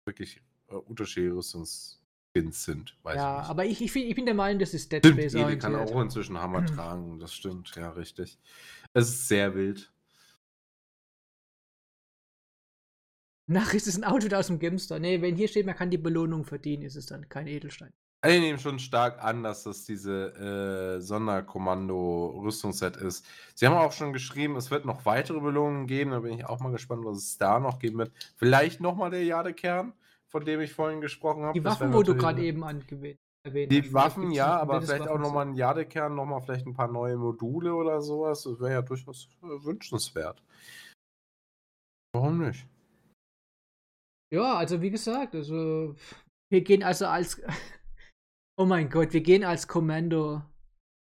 Wirklich äh, unterschiedliche Rüstungsskins sind, weiß Ja, ich nicht. aber ich, ich, bin- ich bin der Meinung, das ist Dead Stimmt, Space Ede kann orientiert. auch inzwischen Hammer <clears throat> tragen, das stimmt, ja, richtig. Es ist sehr wild. Nach ist es ein Auto aus dem Gamester. Nee, wenn hier steht, man kann die Belohnung verdienen, ist es dann kein Edelstein. Ich nehme schon stark an, dass das diese äh, Sonderkommando-Rüstungsset ist. Sie haben auch schon geschrieben, es wird noch weitere Belohnungen geben. Da bin ich auch mal gespannt, was es da noch geben wird. Vielleicht nochmal der Jadekern, von dem ich vorhin gesprochen habe. Die Waffen, wo du gerade eben angewählt erwähnt Die hast. Waffen ja, aber vielleicht auch Waffenset. nochmal ein Jadekern, nochmal vielleicht ein paar neue Module oder sowas. Das wäre ja durchaus äh, wünschenswert. Warum nicht? Ja, also wie gesagt, also wir gehen also als Oh mein Gott, wir gehen als Kommando.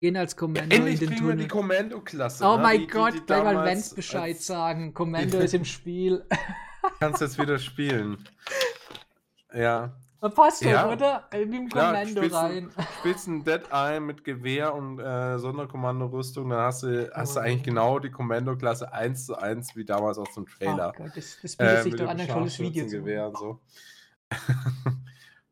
Gehen als Kommando Endlich in den kriegen wir Tunnel. die Kommando-Klasse. oh ne? mein Die- Gott, die gleich mal Vance Bescheid als- sagen. Kommando ist im Spiel. <laughs> Kannst jetzt wieder spielen. Ja. Man passt doch, Ja. oder? Äh, Mit dem Kommando spielst rein. Du, spielst ein Dead Eye mit Gewehr und äh, Sonderkommando-Rüstung, dann hast du, hast du Oh. eigentlich genau die Kommando-Klasse 1 zu 1 wie damals aus dem Trailer. Oh Gott, das, das bietet Äh, sich doch an, ein tolles Video zu machen. und so. <laughs>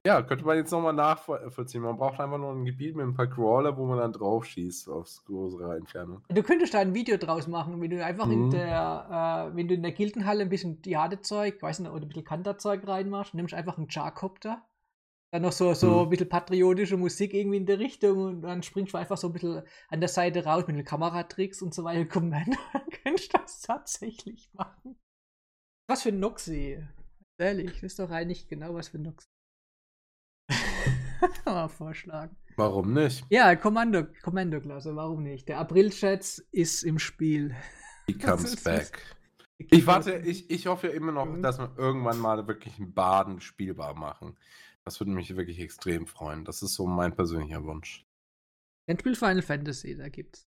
ja, könnte man jetzt nochmal nachvollziehen. Man braucht einfach nur ein Gebiet mit ein paar Crawler, wo man dann drauf schießt aus größerer Entfernung. Du könntest da ein Video draus machen, wenn du einfach in Mhm. der, äh, wenn du in der Gildenhalle ein bisschen Jadezeug, weiß nicht, oder ein bisschen Kanterzeug reinmachst, nimmst einfach einen Charcopter, dann noch so, so Mhm. ein bisschen patriotische Musik irgendwie in der Richtung und dann springst du einfach so ein bisschen an der Seite raus mit den Kameratricks und so weiter. Kommando, <laughs> dann könntest du das tatsächlich machen. Was für ein Noxy. Ehrlich, das ist doch eigentlich genau was für ein Noxy. <laughs> Mal vorschlagen. Warum nicht? Ja, Kommando, Kommandoklasse, warum nicht? Der April-Chat ist im Spiel. He <laughs> comes back. Ich warte, ich, ich hoffe immer noch, Mhm. dass wir irgendwann mal wirklich einen Baden spielbar machen. Das würde mich wirklich extrem freuen. Das ist so mein persönlicher Wunsch. Ein Spiel Final Fantasy, da gibt's.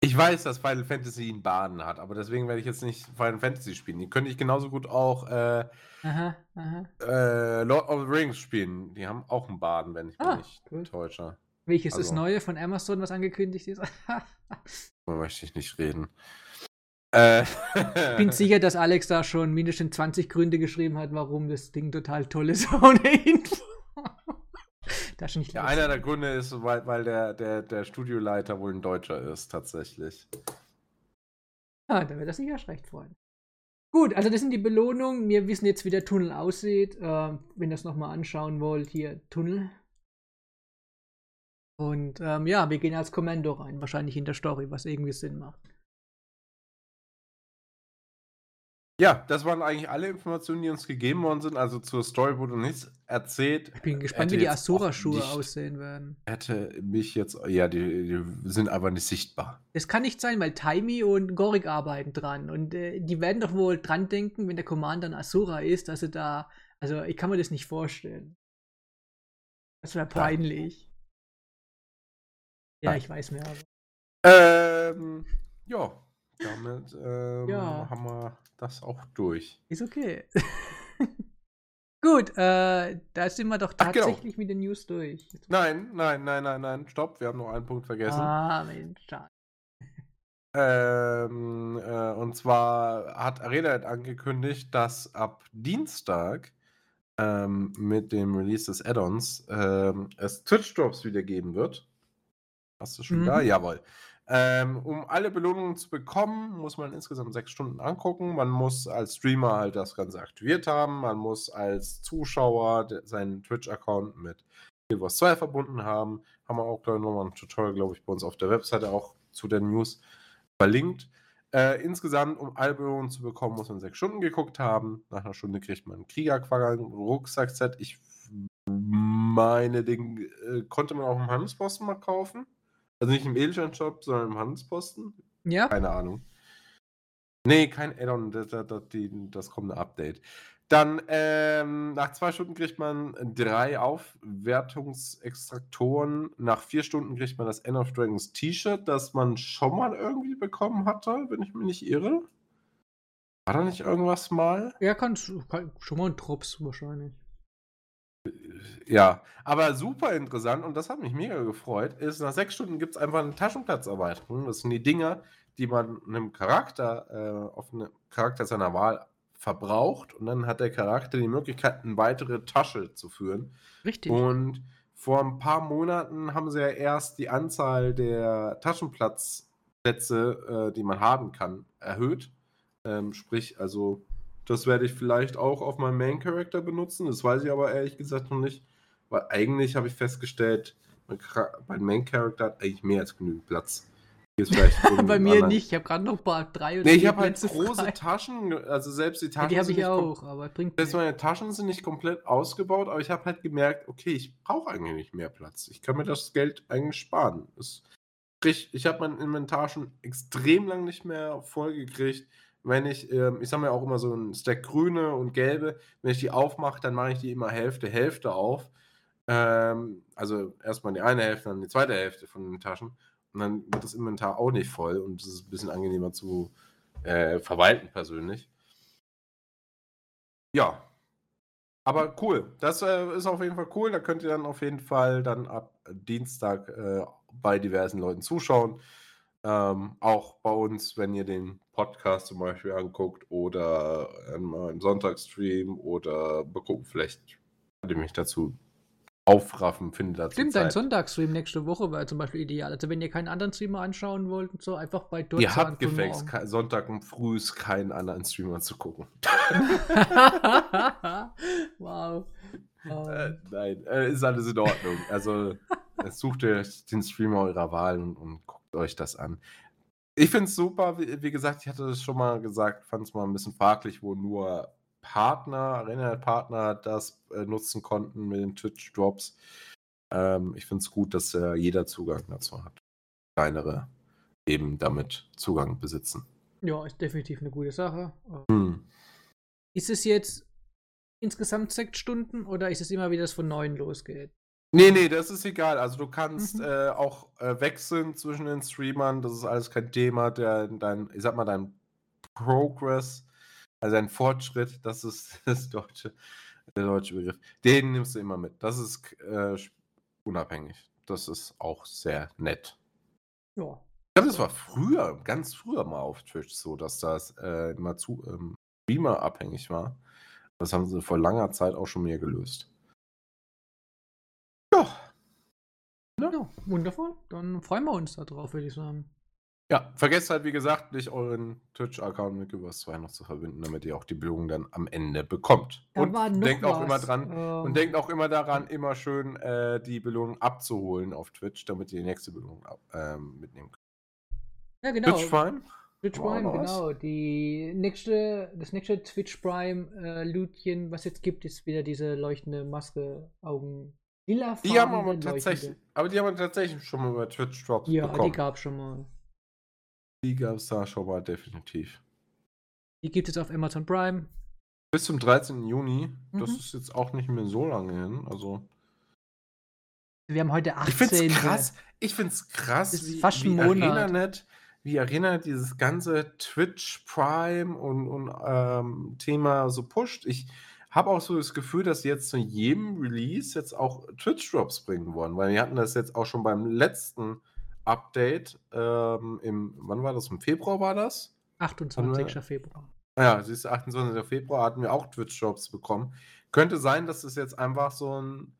Ich weiß, dass Final Fantasy einen Baden hat, aber deswegen werde ich jetzt nicht Final Fantasy spielen. Die könnte ich genauso gut auch äh, Aha, aha. äh, Lord of the Rings spielen. Die haben auch einen Baden, wenn ich mich Ah, nicht cool. täusche. Welches ist Also- neue von Amazon, was angekündigt ist? <laughs> Darüber möchte ich nicht reden. Äh, ich bin sicher, dass Alex da schon mindestens 20 Gründe geschrieben hat, warum das Ding total toll ist <laughs> ohne Info. Das ist nicht Ja, einer der Gründe ist, weil, weil der, der, der Studioleiter wohl ein Deutscher ist, tatsächlich. Ah, da wird er sich erst recht freuen. Gut, also das sind die Belohnungen. Wir wissen jetzt, wie der Tunnel aussieht. Ähm, wenn ihr das nochmal anschauen wollt, hier Tunnel. Und ähm, ja, wir gehen als Kommando rein, wahrscheinlich in der Story, was irgendwie Sinn macht. Ja, das waren eigentlich alle Informationen, die uns gegeben worden sind. Also zur Story wurde nichts erzählt. Ich bin gespannt, wie die Asura-Schuhe aussehen werden. Hätte mich jetzt. Ja, die, die sind aber nicht sichtbar. Das kann nicht sein, weil Taimi und Gorik arbeiten dran. Und äh, die werden doch wohl dran denken, wenn der Commander ein Asura ist, dass er da. Also, ich kann mir das nicht vorstellen. Das wäre peinlich. Ja, ich weiß mehr. Aber. Ähm, ja, damit ähm, Ja. haben wir das auch durch. Ist okay. <laughs> Gut, äh, da sind wir doch Ach, genau. tatsächlich mit den News durch. Nein, nein, nein, nein, nein, stopp, wir haben noch einen Punkt vergessen. Ah, Mensch, schade. Ähm, äh, und zwar hat ArenaNet angekündigt, dass ab Dienstag ähm, mit dem Release des Add-ons ähm, es Twitch-Drops wieder geben wird. Hast du schon Mhm. da? Jawohl. Ähm, um alle Belohnungen zu bekommen, muss man insgesamt sechs Stunden angucken. Man muss als Streamer halt das Ganze aktiviert haben. Man muss als Zuschauer seinen Twitch-Account mit Wars 2 verbunden haben. Haben wir auch, glaube nochmal ein Tutorial, glaube ich, bei uns auf der Webseite auch zu den News verlinkt. Äh, insgesamt, um alle Belohnungen zu bekommen, muss man sechs Stunden geguckt haben. Nach einer Stunde kriegt man ein Kriegerquagger, ein Rucksackset. Ich meine, den äh, konnte man auch im Handelsposten mal kaufen. Also nicht im Edelstein-Shop, sondern im Handelsposten. Ja? Keine Ahnung. Nee, kein Add-on, das, das, das, das kommende Update. Dann, ähm, nach zwei Stunden kriegt man drei Aufwertungsextraktoren. Nach vier Stunden kriegt man das End of Dragons T-Shirt, das man schon mal irgendwie bekommen hatte, wenn ich mich nicht irre. War da nicht irgendwas mal? Ja, kannst kann, schon mal ein Drops wahrscheinlich. Ja, aber super interessant und das hat mich mega gefreut, ist, nach sechs Stunden gibt es einfach eine Taschenplatzerweiterung. Das sind die Dinger, die man einem Charakter, äh, auf einem Charakter seiner Wahl verbraucht und dann hat der Charakter die Möglichkeit, eine weitere Tasche zu führen. Richtig. Und vor ein paar Monaten haben sie ja erst die Anzahl der Taschenplatzplätze, äh, die man haben kann, erhöht. Ähm, sprich, also, das werde ich vielleicht auch auf meinem Main Character benutzen. Das weiß ich aber ehrlich gesagt noch nicht. Weil eigentlich habe ich festgestellt, mein, Main Character hat eigentlich mehr als genügend Platz. <laughs> Bei mir anderer- nicht. Ich habe gerade noch paar drei oder Nee, ich habe halt große frei. Taschen, also selbst die Ja, Taschen die habe sind ich auch, aber bringt selbst meine Taschen sind nicht komplett ausgebaut, aber ich habe halt gemerkt, okay, ich brauche eigentlich nicht mehr Platz. Ich kann mir das Geld eigentlich sparen. Es, ich habe mein Inventar schon extrem lang nicht mehr vollgekriegt. Wenn ich, ähm, ich mir auch immer so ein Stack grüne und gelbe, wenn ich die aufmache, dann mache ich die immer Hälfte, Hälfte auf. Ähm, also erstmal die eine Hälfte, dann die zweite Hälfte von den Taschen. Und dann wird das Inventar auch nicht voll und es ist ein bisschen angenehmer zu äh, verwalten persönlich. Ja. Aber cool. Das äh, ist auf jeden Fall cool. Da könnt ihr dann auf jeden Fall dann ab Dienstag äh, bei diversen Leuten zuschauen. Ähm, auch bei uns, wenn ihr den Podcast zum Beispiel anguckt oder ähm, einen Sonntagsstream oder gucken, vielleicht ihr mich dazu aufraffen, findet dazu Stimmt, dein Zeit. Sonntagsstream nächste Woche wäre zum Beispiel ideal. Also wenn ihr keinen anderen Streamer anschauen wollt und so, einfach bei Dutch Ihr habt gefälligst Sonntag um früh keinen anderen Streamer zu gucken. <laughs> <laughs> wow. Äh, Ähm, nein, äh, ist alles in Ordnung. Also, <laughs> äh, sucht euch den Streamer eurer Wahl und, und guckt euch das an. Ich finde es super, wie, wie gesagt, ich hatte das schon mal gesagt, fand es mal ein bisschen fraglich, wo nur Partner, Arena-Partner das äh, nutzen konnten mit den Twitch-Drops. Ähm, ich finde es gut, dass äh, jeder Zugang dazu hat. Kleinere eben damit Zugang besitzen. ja, ist definitiv eine gute Sache. Hm. Ist es jetzt insgesamt sechs Stunden oder ist es immer wieder, dass von neun losgeht? Nee, nee, das ist egal. Also du kannst Mhm. äh, auch äh, wechseln zwischen den Streamern. Das ist alles kein Thema. Der, dein, ich sag mal, dein Progress, also dein Fortschritt, das ist <laughs> das deutsche, der deutsche Begriff. Den nimmst du immer mit. Das ist äh, unabhängig. Das ist auch sehr nett. Ja. Ich glaube, das war früher, ganz früher mal auf Twitch so, dass das äh, immer zu ähm, Streamer abhängig war. Das haben sie vor langer Zeit auch schon mehr gelöst. Ja. ja, wundervoll. Dann freuen wir uns darauf, würde ich sagen. Ja, vergesst halt, wie gesagt, nicht euren Twitch-Account mit Givers 2 noch zu verbinden, damit ihr auch die Belohnung dann am Ende bekommt. Da und denkt auch immer was, dran, ähm, und denkt auch immer daran, immer schön äh, die Belohnung abzuholen auf Twitch, damit ihr die nächste Belohnung ab, ähm, mitnehmen könnt. Ja, genau. Twitch Prime? Twitch Prime, was? genau. Die nächste, das nächste Twitch Prime äh, Lootchen, was jetzt gibt, ist wieder diese leuchtende Maske, Augen. Lila Die haben aber tatsächlich, aber die haben wir tatsächlich schon mal über Twitch Drops Ja, bekommen. die gab es schon mal. Die gab es da schon mal definitiv. Die gibt es auf Amazon Prime. Bis zum 13. Juni, das Mhm. ist jetzt auch nicht mehr so lange hin, also Wir haben heute Ich find's 18. krass. Ich find's krass, Ist wie, fast wie Monat. ArenaNet, wie ArenaNet dieses ganze Twitch Prime und, und ähm, Thema so pusht. Ich habe auch so das Gefühl, dass sie jetzt zu jedem Release jetzt auch Twitch Drops bringen wollen, weil wir hatten das jetzt auch schon beim letzten Update ähm, im, wann war das? Im Februar war das? 28. Februar. Ja, siehst du, 28. Februar hatten wir auch Twitch-Drops bekommen. Könnte sein, dass es jetzt einfach so ein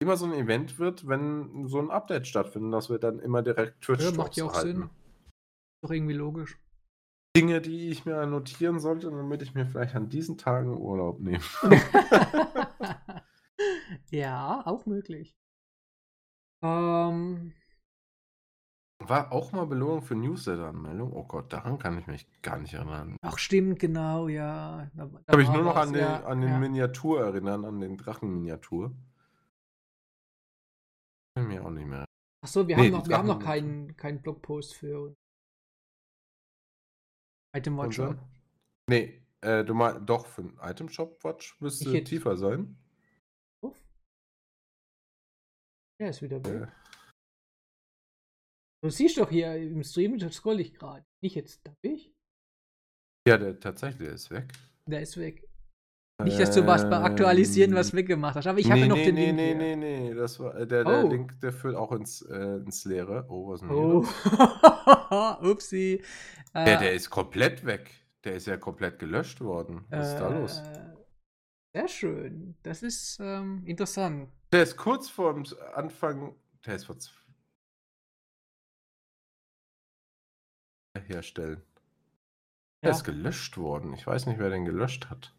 immer so ein Event wird, wenn so ein Update stattfindet, dass wir dann immer direkt Ja, Twitch-Drops macht ja auch erhalten. Sinn. Doch irgendwie logisch. Dinge, die ich mir notieren sollte, damit ich mir vielleicht an diesen Tagen Urlaub nehme. <laughs> ja, auch möglich. Ähm, War auch mal Belohnung für Newsletter-Anmeldung? Oh Gott, daran kann ich mich gar nicht erinnern. ach, stimmt, genau, ja. Da, da mich war nur noch was, an den, ja, an den ja. Miniatur erinnern, an den Drachenminiatur. Kann ich mir auch nicht mehr. Ach so, wir Nee, haben noch, wir haben noch keinen, keinen Blogpost für Item Watcher. dann? Nee, äh, du meinst, doch, für einen Item Shop Watch müsste hätte- tiefer sein. Uff. Ja, ist wieder Äh, weg. Du siehst doch hier im Stream, da scroll ich gerade. Nicht jetzt, da bin ich. ja, der tatsächlich der ist weg. Der ist weg. Nicht, dass du was bei Aktualisieren was weggemacht hast, aber ich habe nee, noch nee, den nee, Link nee, hier. nee, nee, das war, äh, der, der Oh. Link, der führt auch ins, äh, ins Leere. Oh, was ist denn Oh, hier? los? <laughs> upsi. Der, Äh, der ist komplett weg. Der ist ja komplett gelöscht worden. Was ist da los? äh, Sehr schön. Das ist ähm, interessant. Der ist kurz vorm Anfang, der ist vor herstellen. Der Ja. ist gelöscht worden. Ich weiß nicht, wer den gelöscht hat.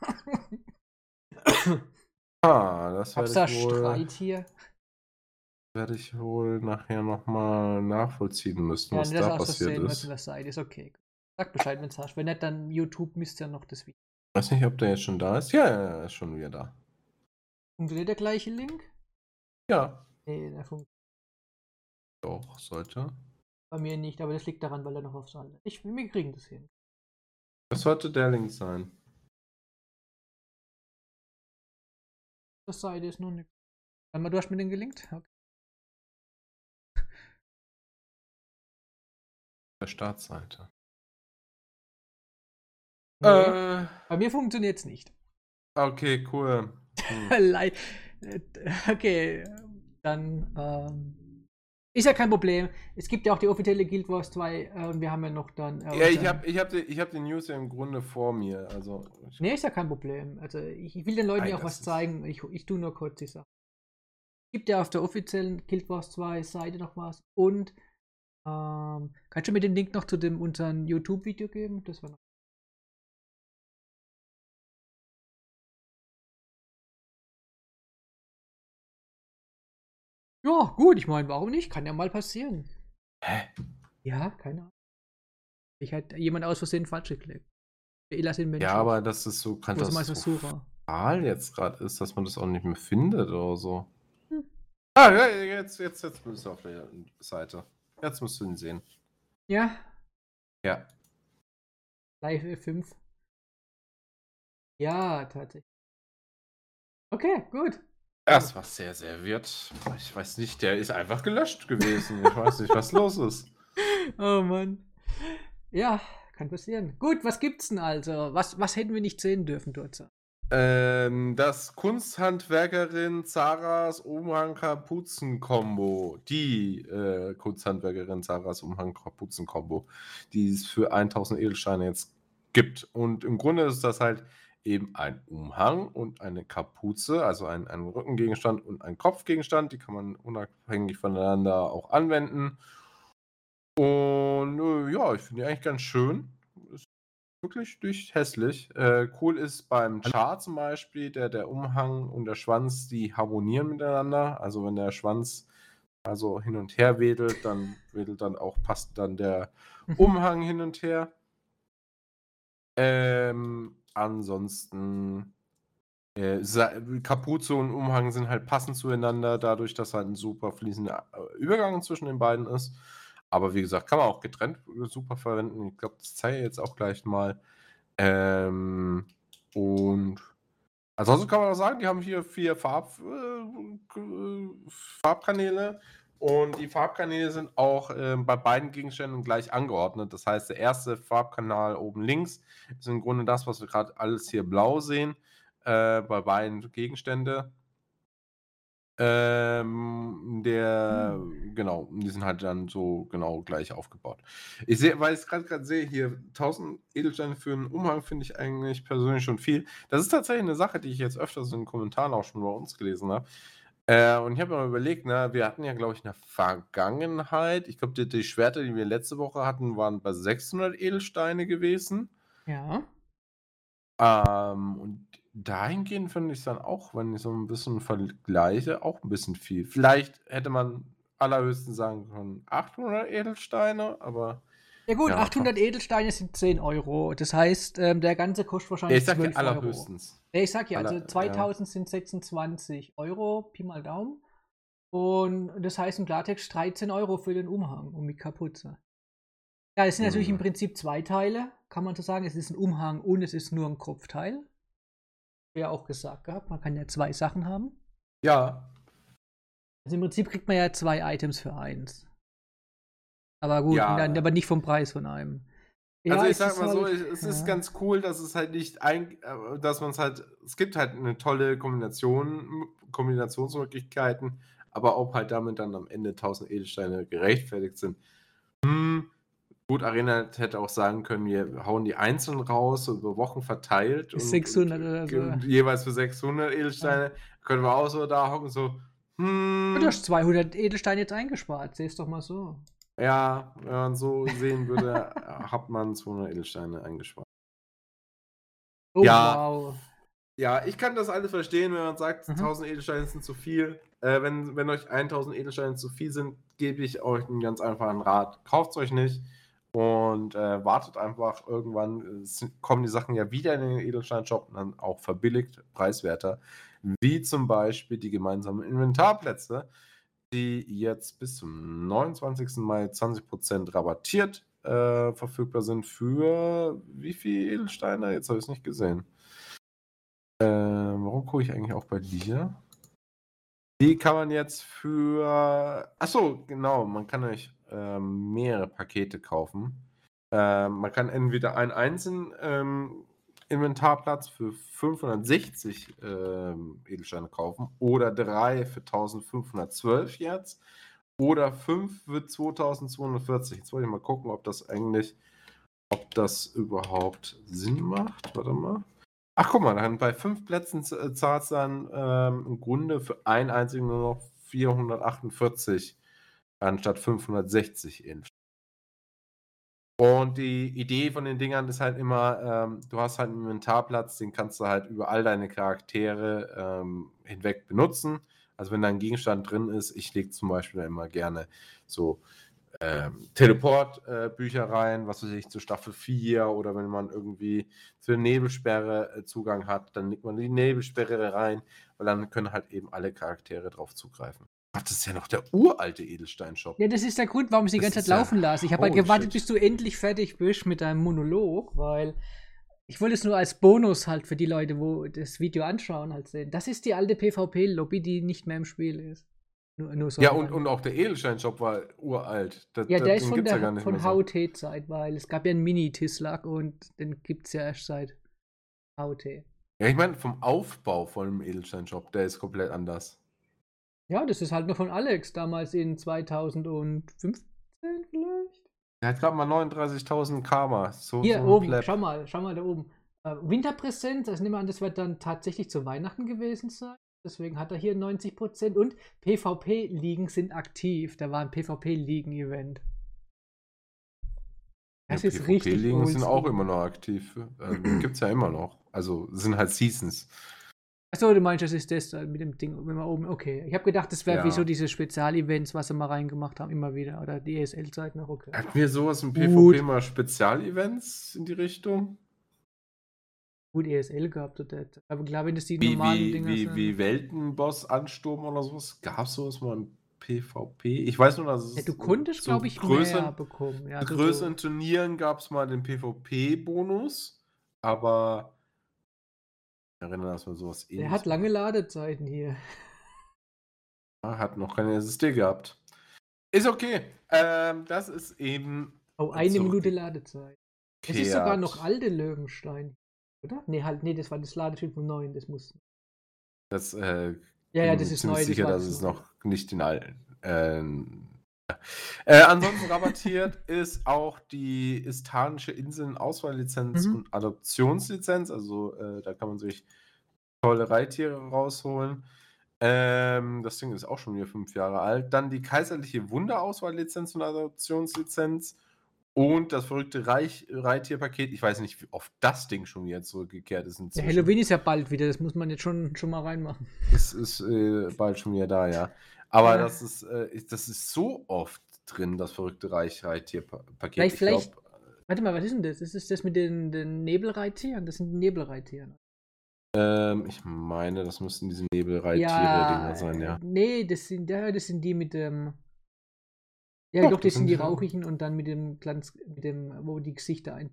<coughs> Ah, das werde da ich wohl, Streit hier? werde ich wohl nachher nochmal nachvollziehen müssen, Ja, was das da passiert was ist. in der Seite ist. Okay. Sag Bescheid, wenn es hast. Wenn nicht, dann YouTube misst ja noch das Video. weiß nicht, ob der jetzt schon da ist. Ja, ja, er ist schon wieder da. Funktioniert der gleiche Link? Ja, Nee, der funktioniert doch, sollte. bei mir nicht, aber das liegt daran, weil er noch aufs andere. Ich, wir kriegen das hin. Das sollte der Link sein. Das Seite ist noch nicht. Warte mal, du hast mir den gelinkt? Okay. Der Startseite. Nee, Äh, bei mir funktioniert es nicht. okay, cool. <laughs> Hm. Äh, okay, dann ähm, ist ja kein Problem. Es gibt ja auch die offizielle Guild Wars 2 äh, wir haben ja noch dann. Äh, Ja, ich habe ich hab die, ich hab die News ja im Grunde vor mir. Also, Nee, ist ja kein Problem. Also ich, ich will den Leuten ja auch was zeigen. Ich, ich tue nur kurz die Sache. Es gibt ja auf der offiziellen Guild Wars 2 Seite noch was. Und ähm, kannst du mir den Link noch zu dem unseren YouTube-Video geben? Das war noch. Ja, gut, ich meine, warum nicht? Kann ja mal passieren. Hä? Ja, keine Ahnung. Ich hat jemand aus Versehen falsch geklickt. Ela sind Menschen. ja, aber dass es so katastrophal jetzt gerade ist, dass man das auch nicht mehr findet oder so. Hm. Ah, ja, jetzt, jetzt, jetzt bist du auf der Seite. Jetzt musst du ihn sehen. Ja, Ja. Live F5. Ja, tatsächlich. Okay, gut. Das war sehr, sehr wird. Ich weiß nicht, der ist einfach gelöscht gewesen. Ich weiß nicht, was los ist. <laughs> Oh Mann. Ja, kann passieren. Gut, was gibt's denn also? Was, was hätten wir nicht sehen dürfen, Durza? Ähm, das Kunsthandwerkerin Zaras Umhang-Kapuzen-Kombo. Die äh, Kunsthandwerkerin Zaras Umhang-Kapuzen-Kombo, die es für 1000 Edelsteine jetzt gibt. Und im Grunde ist das halt eben ein Umhang und eine Kapuze, also ein, ein Rückengegenstand und ein Kopfgegenstand. Die kann man unabhängig voneinander auch anwenden. Und äh, ja, ich finde die eigentlich ganz schön. Ist wirklich nicht hässlich. Äh, cool ist beim Char zum Beispiel, der, der Umhang und der Schwanz, die harmonieren miteinander. Also wenn der Schwanz also hin und her wedelt, dann wedelt dann auch, passt dann der <laughs> Umhang hin und her. Ähm, ansonsten äh, Kapuze und Umhang sind halt passend zueinander, dadurch, dass halt ein super fließender äh, Übergang zwischen den beiden ist. Aber wie gesagt, kann man auch getrennt äh, super verwenden. Ich glaube, das zeige ich jetzt auch gleich mal. Ähm, und Ansonsten kann man auch sagen, die haben hier vier Farb, äh, Farbkanäle und die Farbkanäle sind auch äh, bei beiden Gegenständen gleich angeordnet. Das heißt, der erste Farbkanal oben links ist im Grunde das, was wir gerade alles hier blau sehen, äh, bei beiden Gegenständen. Ähm, der, hm. genau, die sind halt dann so genau gleich aufgebaut. Ich sehe, weil ich es gerade sehe, hier 1000 Edelsteine für einen Umhang finde ich eigentlich persönlich schon viel. Das ist tatsächlich eine Sache, die ich jetzt öfters in den Kommentaren auch schon bei uns gelesen habe. Äh, und ich habe mir mal überlegt, ne, wir hatten ja, glaube ich, in der Vergangenheit, ich glaube, die, die Schwerter, die wir letzte Woche hatten, waren bei 600 Edelsteine gewesen. Ja. Ähm, und dahingehend finde ich es dann auch, wenn ich so ein bisschen vergleiche, auch ein bisschen viel. Vielleicht hätte man allerhöchstens sagen können 800 Edelsteine, aber Ja gut, Ja, 800 Edelsteine sind 10 Euro. Das heißt, ähm, der ganze kostet wahrscheinlich ich sag ja 12 Euro. allerhöchstens. Ja, ich sag ja, also Aller, ja. 2000 sind 26 Euro, Pi mal Daumen. Und das heißt im Klartext 13 Euro für den Umhang und mit Kapuze. Ja, es sind natürlich im Mhm. Prinzip zwei Teile, kann man so sagen. Es ist ein Umhang und es ist nur ein Kopfteil. Ja, auch gesagt gehabt, man kann ja zwei Sachen haben. Ja, Also im Prinzip kriegt man ja zwei Items für eins. Aber gut, Ja. dann, aber nicht vom Preis von einem. Also Ja, ich es sag ist mal so, halt- ich- es ist ja. ganz cool, dass es halt nicht ein, äh, dass man es halt, es gibt halt eine tolle Kombination, Kombinationsmöglichkeiten, aber ob halt damit dann am Ende 1000 Edelsteine gerechtfertigt sind. Hm, gut, Arena hätte auch sagen können, wir hauen die einzeln raus, so über Wochen verteilt. Bis 600 oder so. und jeweils für 600 Edelsteine. Können wir auch so da hocken, so, hm, Du hast 200 Edelsteine jetzt eingespart, seh's doch mal so. Ja, wenn man so sehen würde, hat man 200 Edelsteine eingespart. Oh, Ja. wow. Ja, ich kann das alles verstehen, wenn man sagt, Mhm. 1000 Edelsteine sind zu viel. Äh, wenn, wenn euch 1000 Edelsteine zu viel sind, gebe ich euch einen ganz einfachen Rat. Kauft es euch nicht und äh, wartet einfach. Irgendwann äh, kommen die Sachen ja wieder in den Edelstein-Shop und dann auch verbilligt, preiswerter. Wie zum Beispiel die gemeinsamen Inventarplätze, die jetzt bis zum 29. Mai 20% rabattiert äh, verfügbar sind für wie viele Edelsteine? Jetzt habe ich es nicht gesehen. Ähm, warum gucke ich eigentlich auch bei dir? Die kann man jetzt für. Achso, genau, man kann euch ähm, mehrere Pakete kaufen. Ähm, man kann entweder einen einzelnen ähm, Inventarplatz für 560 ähm, Edelsteine kaufen oder drei für 1512 jetzt oder fünf für 2240. Jetzt wollte ich mal gucken, ob das eigentlich, ob das überhaupt Sinn macht. Warte mal. Ach, guck mal, dann bei fünf Plätzen z- zahlt es dann ähm, im Grunde für einen einzigen nur noch 448 anstatt 560 Inch. Und die Idee von den Dingern ist halt immer, ähm, du hast halt einen Inventarplatz, den kannst du halt über all deine Charaktere ähm, hinweg benutzen. Also wenn da ein Gegenstand drin ist, ich lege zum Beispiel immer gerne so ähm, Teleport-Bücher rein, was weiß ich, zu Staffel 4 oder wenn man irgendwie zur Nebelsperre äh, Zugang hat, dann legt man die Nebelsperre rein, weil dann können halt eben alle Charaktere drauf zugreifen. Ach, das ist ja noch der uralte Edelstein-Shop. Ja, das ist der Grund, warum ich die Das ganze Zeit ist ja- laufen lasse. Ich habe halt gewartet, shit. bis du endlich fertig bist mit deinem Monolog, weil ich wollte es nur als Bonus halt für die Leute, wo das Video anschauen, halt sehen. Das ist die alte PvP-Lobby, die nicht mehr im Spiel ist. Nur, nur so Ja, und, und auch der Edelstein-Shop war uralt. Da- ja, der ist von ja der nicht von. HOT-Zeit, weil es gab ja einen Mini-Tislak und den gibt es ja erst seit HOT. Ja, ich meine, vom Aufbau von dem Edelstein-Shop, der ist komplett anders. Ja, das ist halt noch von Alex, damals in 2015 vielleicht? Der hat gerade mal 39.000 Karma. So, Hier so oben, Pleb. schau mal, schau mal da oben. Äh, Winterpräsent, das nehmen wir an, das wird dann tatsächlich zu Weihnachten gewesen sein. Deswegen hat er hier 90% und PvP-Ligen sind aktiv. Da war ein PvP-Ligen-Event. Das Ja, ist richtig PvP-Ligen sind auch immer noch aktiv. Ähm, Gibt es ja immer noch. Also sind halt Seasons. Achso, du meinst, das ist das da mit dem Ding, wenn wir oben. Okay. Ich habe gedacht, das wäre wie Ja. so diese Spezialevents, was sie mal reingemacht haben, immer wieder. Oder die ESL-Zeit noch, okay. Hatten wir sowas im Gut. PvP mal Spezialevents in die Richtung? Gut, ESL gehabt oder das. Aber klar, wenn das die Wie, normalen wie, Dinger wie, sind. wie Weltenboss-Ansturm oder sowas? Gab es sowas mal im PvP? Ich weiß nur, dass es ja, du konntest, glaube ich, größeren, mehr bekommen. Ja, zu so- größeren Turnieren gab es mal den PvP-Bonus, aber erinnern, dass wir sowas ähnliches hat lange Ladezeiten hier. <laughs> Hat noch keine SSD gehabt. Ist okay. Ähm, das ist eben. Oh, eine zurück- Minute Ladezeit. Es ist sogar noch alte Löwenstein. Oder? Nee, halt, nee, das war das Ladetyp vom neuen, das muss. Das, äh, Ja, ja, das ist neu. das sicher, dass das es noch nicht den alten. Ja. Äh, ansonsten rabattiert ist auch die Istanische Inseln Auswahllizenz Mhm. und Adoptionslizenz. Also äh, da kann man sich tolle Reittiere rausholen. Ähm, das Ding ist auch schon wieder fünf Jahre alt. Dann die Kaiserliche Wunderauswahllizenz und Adoptionslizenz. Und das verrückte Reich Reittierpaket. Ich weiß nicht, wie oft das Ding schon wieder zurückgekehrt ist. Ja, inzwischen. Halloween ist ja bald wieder, das muss man jetzt schon, schon mal reinmachen. Es ist äh, bald schon wieder da, ja. Aber Ja. das ist, äh, das ist so oft drin, das verrückte Reich Reittierpaket. Vielleicht- Ich vielleicht- glaub, Warte mal, was ist denn das? Ist das das mit den, den Nebelreittieren? Das sind die Nebelreittiere. ähm, ich meine, das müssten diese Nebelreittiere-Dinger sein, ja. Nee, das sind, ja, das sind die mit dem. Ja, Doch, doch, das das sind die sind die- rauchigen und dann mit dem Glanz, mit dem, wo die Gesichter ein.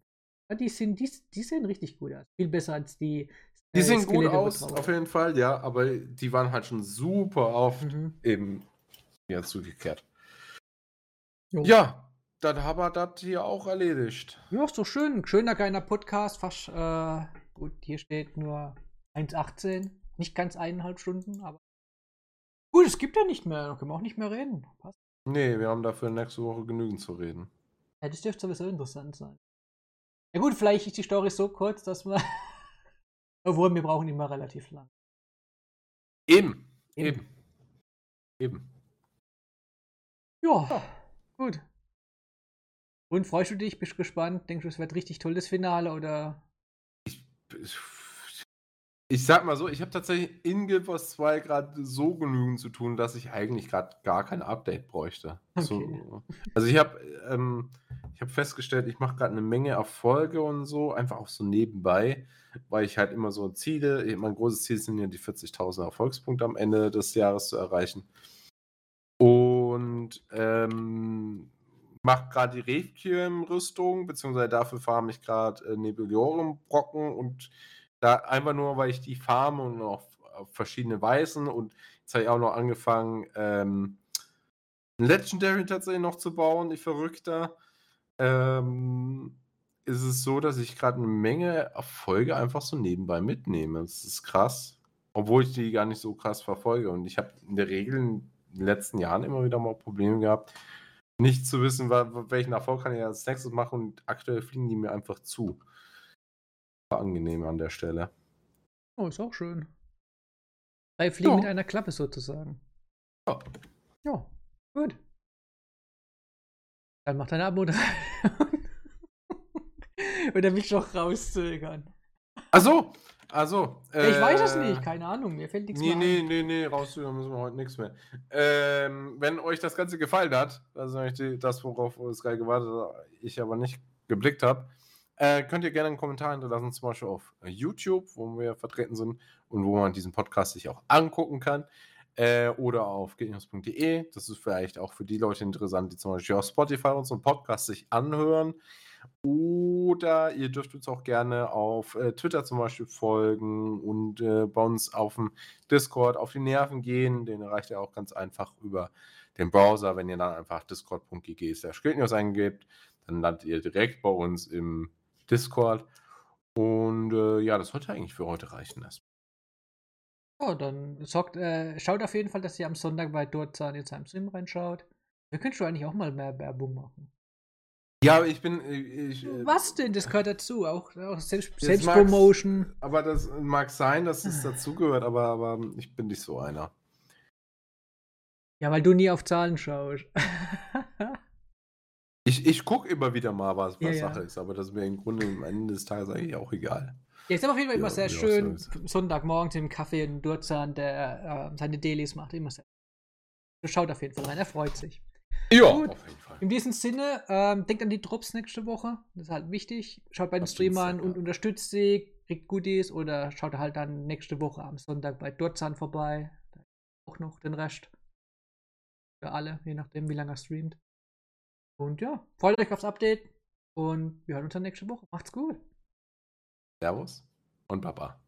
Die sind, die, die sehen richtig gut aus. Viel besser als die. Die äh, sehen gut Skelette aus, obendrauf. auf jeden Fall, ja, aber die waren halt schon super oft Mhm. eben ja, zugekehrt. Jo. Ja, dann haben wir das hier auch erledigt. Ja, ist doch schön. Schöner, kleiner Podcast. Fast, äh, gut, hier steht nur 1,18. Nicht ganz eineinhalb Stunden, aber. Gut, es gibt ja nicht mehr. Da können wir auch nicht mehr reden. Passt. Nee, wir haben dafür nächste Woche genügend zu reden. Ja, das dürfte sowieso interessant sein. Ja, gut, vielleicht ist die Story so kurz, dass wir. <laughs> Obwohl, wir brauchen immer relativ lang. Eben, Eben. eben. Eben. Ja, gut. Und freust du dich? Bist du gespannt? Denkst du, es wird richtig toll, das Finale? Oder. Ich sag mal so, ich habe tatsächlich in Guild Wars 2 gerade so genügend zu tun, dass ich eigentlich gerade gar kein Update bräuchte. So, also ich habe ähm, ich hab festgestellt, ich mache gerade eine Menge Erfolge und so, einfach auch so nebenbei, weil ich halt immer so Ziele, mein großes Ziel sind ja die 40.000 Erfolgspunkte am Ende des Jahres zu erreichen. Und ähm, mache gerade die Requiem-Rüstung, beziehungsweise dafür farme ich gerade äh, Nebuliorum-Brocken und da einfach nur, weil ich die farme und auf, auf verschiedene Weisen und jetzt habe ich auch noch angefangen, ähm, ein Legendary tatsächlich noch zu bauen, ich Verrückter. Ähm, ist es so, dass ich gerade eine Menge Erfolge einfach so nebenbei mitnehme. Das ist krass. Obwohl ich die gar nicht so krass verfolge. Und ich habe in der Regel in den letzten Jahren immer wieder mal Probleme gehabt, nicht zu wissen, welchen Erfolg kann ich als nächstes machen. Und aktuell fliegen die mir einfach zu. Angenehm an der Stelle. Oh, ist auch schön. Drei Fliegen Ja. mit einer Klappe sozusagen. Ja. Ja, gut. Dann mach deine Abmoderation. Oder mich doch rauszögern. Achso, also. Ja, ich weiß es nicht, keine Ahnung, mir fällt nichts Nee, mehr nee, ein. nee, nee, rauszögern müssen wir heute nichts mehr. Ähm, wenn euch das Ganze gefallen hat, die- das, worauf Sky gewartet hat, ich aber nicht geblickt habe, äh, könnt ihr gerne einen Kommentar hinterlassen, zum Beispiel auf äh, YouTube, wo wir vertreten sind und wo man diesen Podcast sich auch angucken kann. Äh, oder auf genews.de. Das ist vielleicht auch für die Leute interessant, die zum Beispiel auf Spotify unseren Podcast sich anhören. Oder ihr dürft uns auch gerne auf äh, Twitter zum Beispiel folgen und äh, bei uns auf dem Discord auf die Nerven gehen. Den erreicht ihr auch ganz einfach über den Browser. Wenn ihr dann einfach discord.gg slash eingebt, dann landet ihr direkt bei uns im Discord. Und äh, ja, das sollte eigentlich für heute reichen. erst. Ja, dann sorgt, äh, schaut auf jeden Fall, dass ihr am Sonntag bei Dortzahn jetzt am Sim reinschaut. Da könntest du eigentlich auch mal mehr Werbung machen. Ja, ich bin. äh, Ich, Was denn? Das gehört dazu. Auch, auch Selbst, Selbstpromotion. Aber das mag sein, dass es dazugehört, aber, aber ich bin nicht so einer. Ja, weil du nie auf Zahlen schaust. <laughs> Ich, ich gucke immer wieder mal, was, was Ja. Sache ist, aber das ist mir im Grunde am Ende des Tages eigentlich auch egal. Ja, ist aber auf jeden Fall immer sehr schön. so Sonntagmorgens im Kaffee in Durzahn, der äh, seine Dailies macht. Immer sehr. Schaut auf jeden Fall rein, er freut sich. Ja, Gut. auf jeden Fall. In diesem Sinne, ähm, denkt an die Drops nächste Woche. Das ist halt wichtig. Schaut bei den Streamern und unterstützt sie, kriegt Goodies oder schaut halt dann nächste Woche am Sonntag bei Durzahn vorbei. Da auch noch den Rest. Für alle, je nachdem, wie lange er streamt. Und ja, freut euch aufs Update und wir hören uns dann nächste Woche. Macht's gut. Servus und Baba.